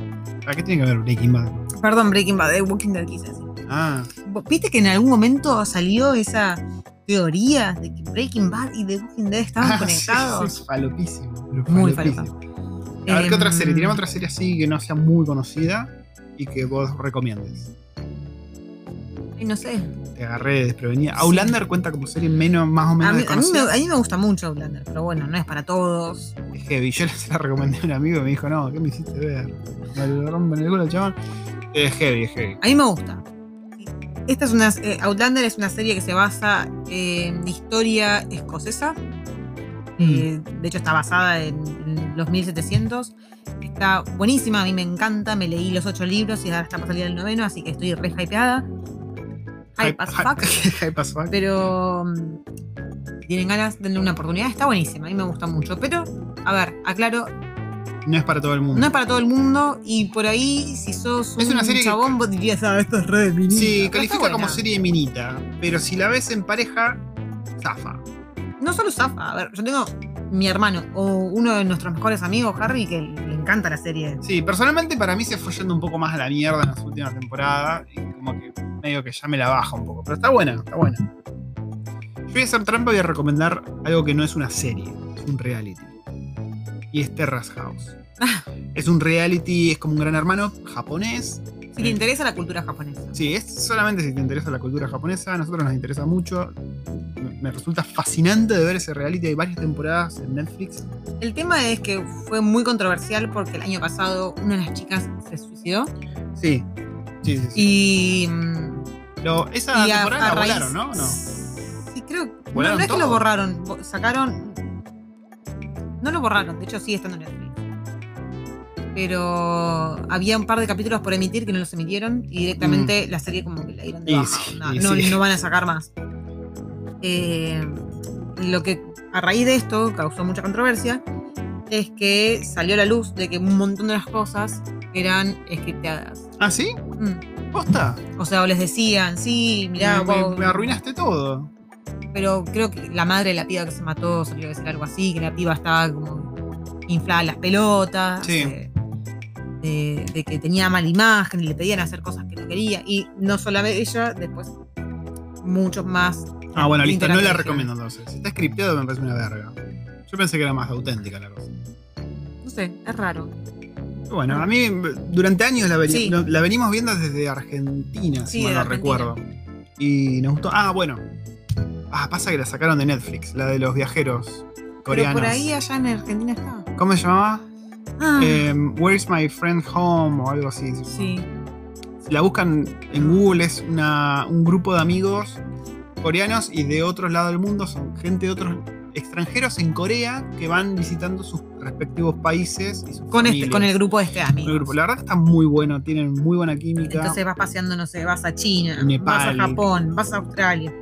¿Para qué tiene que ver Breaking Bad? Perdón, Breaking Bad, de Walking Dead quise decir. Ah, ¿Vos ¿Viste que en algún momento salió esa teoría de que Breaking Bad y The Walking Dead estaban ah, sí, conectados? sí, es falopísimo. pero Muy falopísimo. A ver, ¿qué otra serie? Tirame otra serie así que no sea muy conocida y que vos recomiendes. ay, no sé. Te agarré desprevenida. Outlander cuenta como serie menos, más o A menos mí, a, mí me, desconocida. a mí me gusta mucho Outlander, pero bueno, no es para todos. Es heavy. Yo se la recomendé a un amigo y me dijo, no, ¿qué me hiciste ver? Me lo rompen el culo, chabón. Es heavy, es heavy. A mí me gusta. Esta es una, eh, Outlander es una serie que se basa en historia escocesa. Eh, de hecho, está basada en, en los 1700. Está buenísima, a mí me encanta. Me leí los ocho libros y ahora está para salir el noveno, así que estoy re hypeada. Hype as fuck. Hype as fuck. Pero mm, si tienen ganas, denle una oportunidad. Está buenísima, a mí me gusta mucho. Pero, a ver, aclaro, No es para todo el mundo. no es para todo el mundo. Y por ahí, si sos Es un una serie que- chabón, vos dirías, ah, esto es re de minita". Sí, Pero califica como serie de minita, pero si la ves en pareja, zafa. No solo Zafa, a ver, yo tengo mi hermano o uno de nuestros mejores amigos, Harry, que le encanta la serie. Sí, personalmente para mí se fue yendo un poco más a la mierda en las últimas temporadas y como que medio que ya me la baja un poco, pero está buena, está buena. Yo voy a hacer trampa y voy a recomendar algo que no es una serie, es un reality. Y es Terrace House. Ah. Es un reality, es como un gran hermano japonés. Si te interesa la cultura japonesa. Sí, es solamente si te interesa la cultura japonesa. A nosotros nos interesa mucho. Me- resulta fascinante de ver ese reality. Hay varias temporadas en Netflix. El tema es que fue muy controversial porque el año pasado una de las chicas se suicidó. Sí, sí, sí. sí. Y. Lo- esa y temporada a la raíz- volaron, ¿no? No. Sí, creo. No, ¿Volaron no es que lo borraron, bo- sacaron. No lo borraron, de hecho sigue estando en Netflix. Pero había un par de capítulos por emitir que no los emitieron y directamente la serie como que la dieron de Mm. Baja. sí, no, y no- sí. no van a sacar más. Eh, lo que a raíz de esto causó mucha controversia es que salió a la luz de que un montón de las cosas eran scripteadas. ¿Ah, sí? Mm. ¿Posta? O sea, o les decían, sí, mirá, me, me- vos- me arruinaste todo. Pero creo que la madre de la piba que se mató salió a decir algo así, que la piba estaba como inflada las pelotas, Sí. eh, de, de que tenía mala imagen y le pedían hacer cosas que no quería. Y no solamente ella, después muchos más. Ah, bueno, listo. No la recomiendo entonces. Si está scripteado me parece una verga. Yo pensé que era más auténtica la cosa. No sé, es raro. Bueno, a mí durante años la, Sí. la venimos viendo desde Argentina, si mal no recuerdo. Y nos gustó. Ah, bueno. Ah, pasa que la sacaron de Netflix, la de los viajeros Pero coreanos. por ahí allá en Argentina está. ¿Cómo se llamaba? Ah, Em, Where's My Friend Home o algo así. sí. Si la buscan en Google es una, un grupo de amigos coreanos y de otros lados del mundo son gente de otros extranjeros en Corea que van visitando sus respectivos países y sus Con, este, con el grupo de este amigo. el grupo. La verdad está muy bueno, tienen muy buena química. Entonces vas paseando, no sé, vas a China, Nepal. vas a Japón, vas a Australia,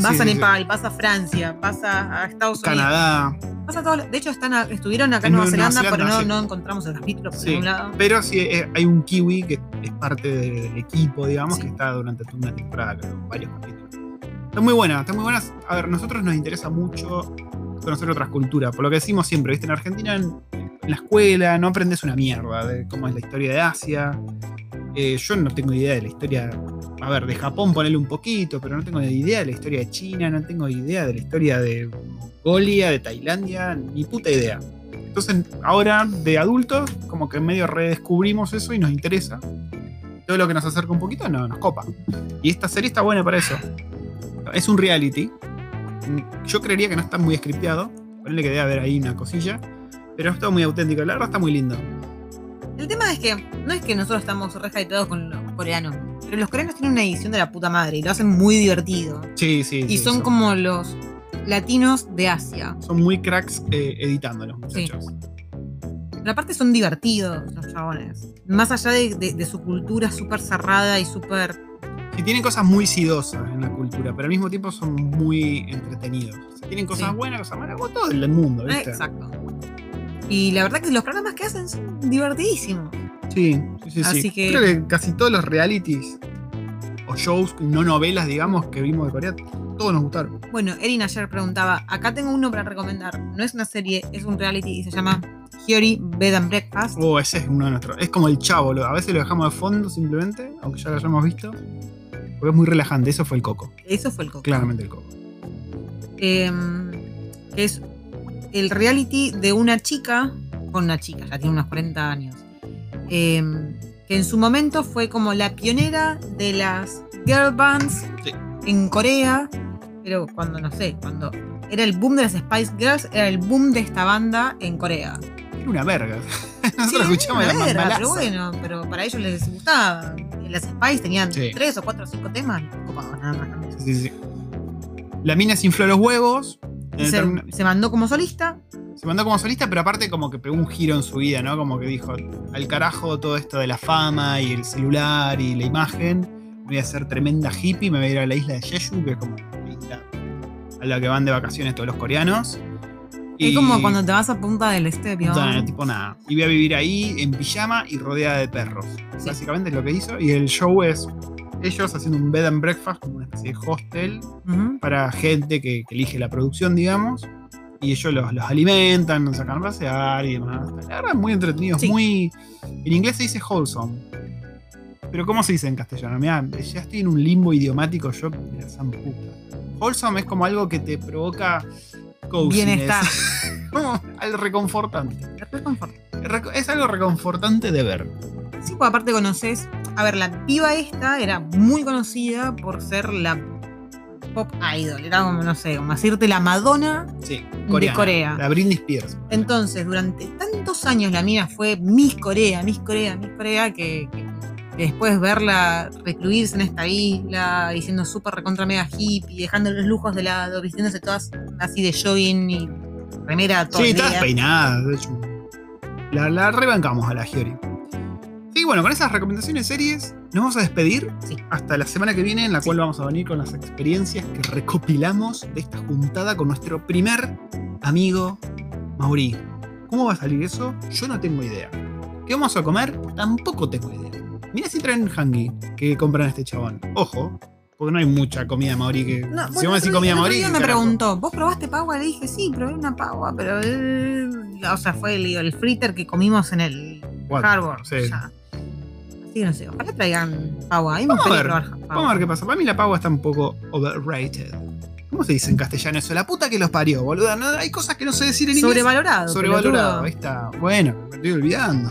vas Sí, a. Nepal, vas a Francia, vas a, Estados Unidos. Canadá. Vas a todos- de hecho, están a- estuvieron acá En Nueva Nueva Zelanda, pero no, no encontramos el capítulo por ningún lado. Pero sí eh, hay un kiwi que es parte del equipo, digamos, que está durante toda una temporada, creo, varios capítulos. Está muy buena, está muy buena. A ver, nosotros nos interesa mucho conocer otras culturas. Por lo que decimos siempre, ¿viste? En Argentina, en, la escuela, no aprendes una mierda de cómo es la historia de Asia. Eh, yo no tengo idea de la historia. A ver, de Japón ponele un poquito, pero no tengo idea de la historia de China, no tengo idea de la historia de Mongolia, de Tailandia, ni puta idea. Entonces, ahora de adultos, como que medio redescubrimos eso y nos interesa. Todo lo que nos acerca un poquito no, nos copa. Y esta serie está buena para eso. Es un reality. Yo creería que no está muy scripteado. Ponle que debe haber ahí una cosilla. Pero es todo muy auténtico. La verdad está muy lindo. El tema es que no es que nosotros estamos re hypeados con los coreanos, pero los coreanos tienen una edición de la puta madre y lo hacen muy divertido. Sí, sí. Y sí, son como los latinos de Asia. Son muy cracks eh, editando los muchachos. Pero aparte son divertidos los chabones. Más allá de, de- de su cultura súper cerrada y súper... Sí, tienen cosas muy sidosas en la cultura, pero al mismo tiempo son muy entretenidos. O sea, tienen cosas Sí. buenas, cosas malas, como todo el mundo, ¿viste? Exacto. Y la verdad que los programas que hacen son divertidísimos. Sí, sí, sí. Así sí. que- Creo que casi todos los realities o shows, no novelas, digamos, que vimos de Corea, todos nos gustaron. Bueno, Erin ayer preguntaba, acá tengo uno para recomendar. No es una serie, es un reality y se llama Hyori Bed and Breakfast. Oh, ese es uno de nuestros. Es como el chavo, a veces lo dejamos de fondo simplemente, aunque ya lo hayamos visto. Porque es muy relajante, eso fue el coco. Eso fue el coco. Claramente el coco. Em, es el reality de una chica, con una chica, ya tiene unos 40 años, em, que en su momento fue como la pionera de las girl bands Sí. en Corea, pero cuando, no sé, cuando era el boom de las Spice Girls, era el boom de esta banda en Corea. Era una verga. Sí, Nosotros escuchamos una verga, mambalaza. pero bueno, pero para ellos les gustaba. Las Spice tenían Sí. tres o cuatro o cinco temas, copados, nada más. Sí, sí, sí. La mina se infló los huevos. Y se, se mandó como solista. Se mandó como solista, pero aparte como que pegó un giro en su vida, ¿no? Como que dijo, al carajo todo esto de la fama y el celular y la imagen. Voy a ser tremenda hippie, me voy a ir a la isla de Jeju, que es como la isla a la que van de vacaciones todos los coreanos. Es como cuando te vas a Punta del Este, ¿vio? Nada, tipo nada. Y voy a vivir ahí en pijama y rodeada de perros. Sí. Básicamente es lo que hizo. Y el show es ellos haciendo un bed and breakfast, como una especie de hostel, para gente que, que elige la producción, digamos. Y ellos los, los alimentan, los sacan a pasear y demás. La verdad, muy entretenidos, Sí. muy. En inglés se dice wholesome. Pero ¿cómo se dice en castellano? Mirá, ya estoy en un limbo idiomático yo, mira, san puta. Wholesome es como algo que te provoca. Bienestar. como algo reconfortante. Reconfort. Reco- Es algo reconfortante de ver. Sí, porque aparte conoces. A ver, la piba esta era muy conocida por ser la pop idol. Era como, no sé, como decirte la Madonna. Sí, De Corea. La Britney Spears. Entonces, durante tantos años la mina fue Miss Corea, Miss Corea, Miss Corea, que después verla recluirse en esta isla y siendo súper recontra mega hippie, dejando los lujos de lado, vistiéndose todas así de jogging y remera todo Sí, el todas peinadas, de hecho. La, la rebancamos a la Giori. Sí, bueno, con esas recomendaciones series, nos vamos a despedir Sí. hasta la semana que viene, en la cual vamos a venir con las experiencias que recopilamos de esta juntada con nuestro primer amigo Mauri. ¿Cómo va a salir eso? Yo no tengo idea. ¿Qué vamos a comer? Tampoco tengo idea. Mira si traen hangi que compran a este chabón. Ojo, porque no hay mucha comida maorí que. No, si bueno, vamos a decir el otro- comida maorí. día ¿qué me carajo? preguntó, ¿vos probaste pagua? Le dije, sí, probé una pagua, pero. eh, o sea, fue el, el fritter que comimos en el What? Harbor. Sí. ya. Así que no sé, ojalá traigan pagua. Vamos a ver, probar pagua. Vamos a ver qué pasa. Para mí la pagua está un poco overrated. ¿Cómo se dice en castellano eso? La puta que los parió, boluda. No, hay cosas que no sé decir en inglés. Sobrevalorado. Sobrevalorado. Ahí está. Bueno, me estoy olvidando.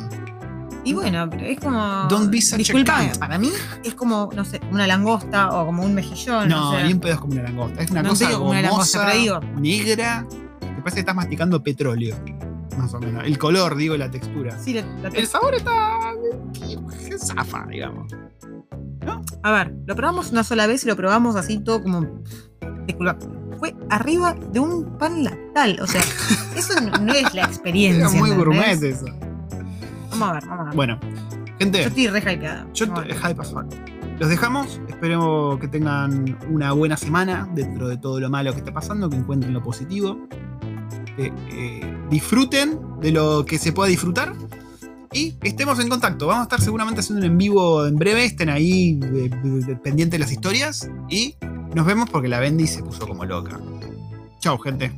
Y bueno, pero es como. Don't be such a Disculpame, cunt. para mí es como, no sé, una langosta o como un mejillón. No, o sea, ni en pedos como una langosta. Es una No cosa te digo como una langosta, gomosa, pero digo- negra. Que parece que estás masticando petróleo. Más o menos. El color, digo, la textura. sí, la- la- El sabor está. zafa, digamos. A ver, lo probamos una sola vez y lo probamos así todo como. Disculpa, fue arriba de un pan lactal. O sea, eso no, no es la experiencia. Era muy gourmet eso. Vamos a ver, vamos a ver. Bueno, gente. Yo estoy re hypeada. Yo ver. hype as. Los dejamos. Espero que tengan una buena semana dentro de todo lo malo que está pasando, que encuentren lo positivo, que eh, disfruten de lo que se pueda disfrutar y estemos en contacto. Vamos a estar seguramente haciendo un en vivo en breve. Estén ahí de- de- pendientes de las historias y nos vemos porque la Bendy se puso como loca. Chao, gente.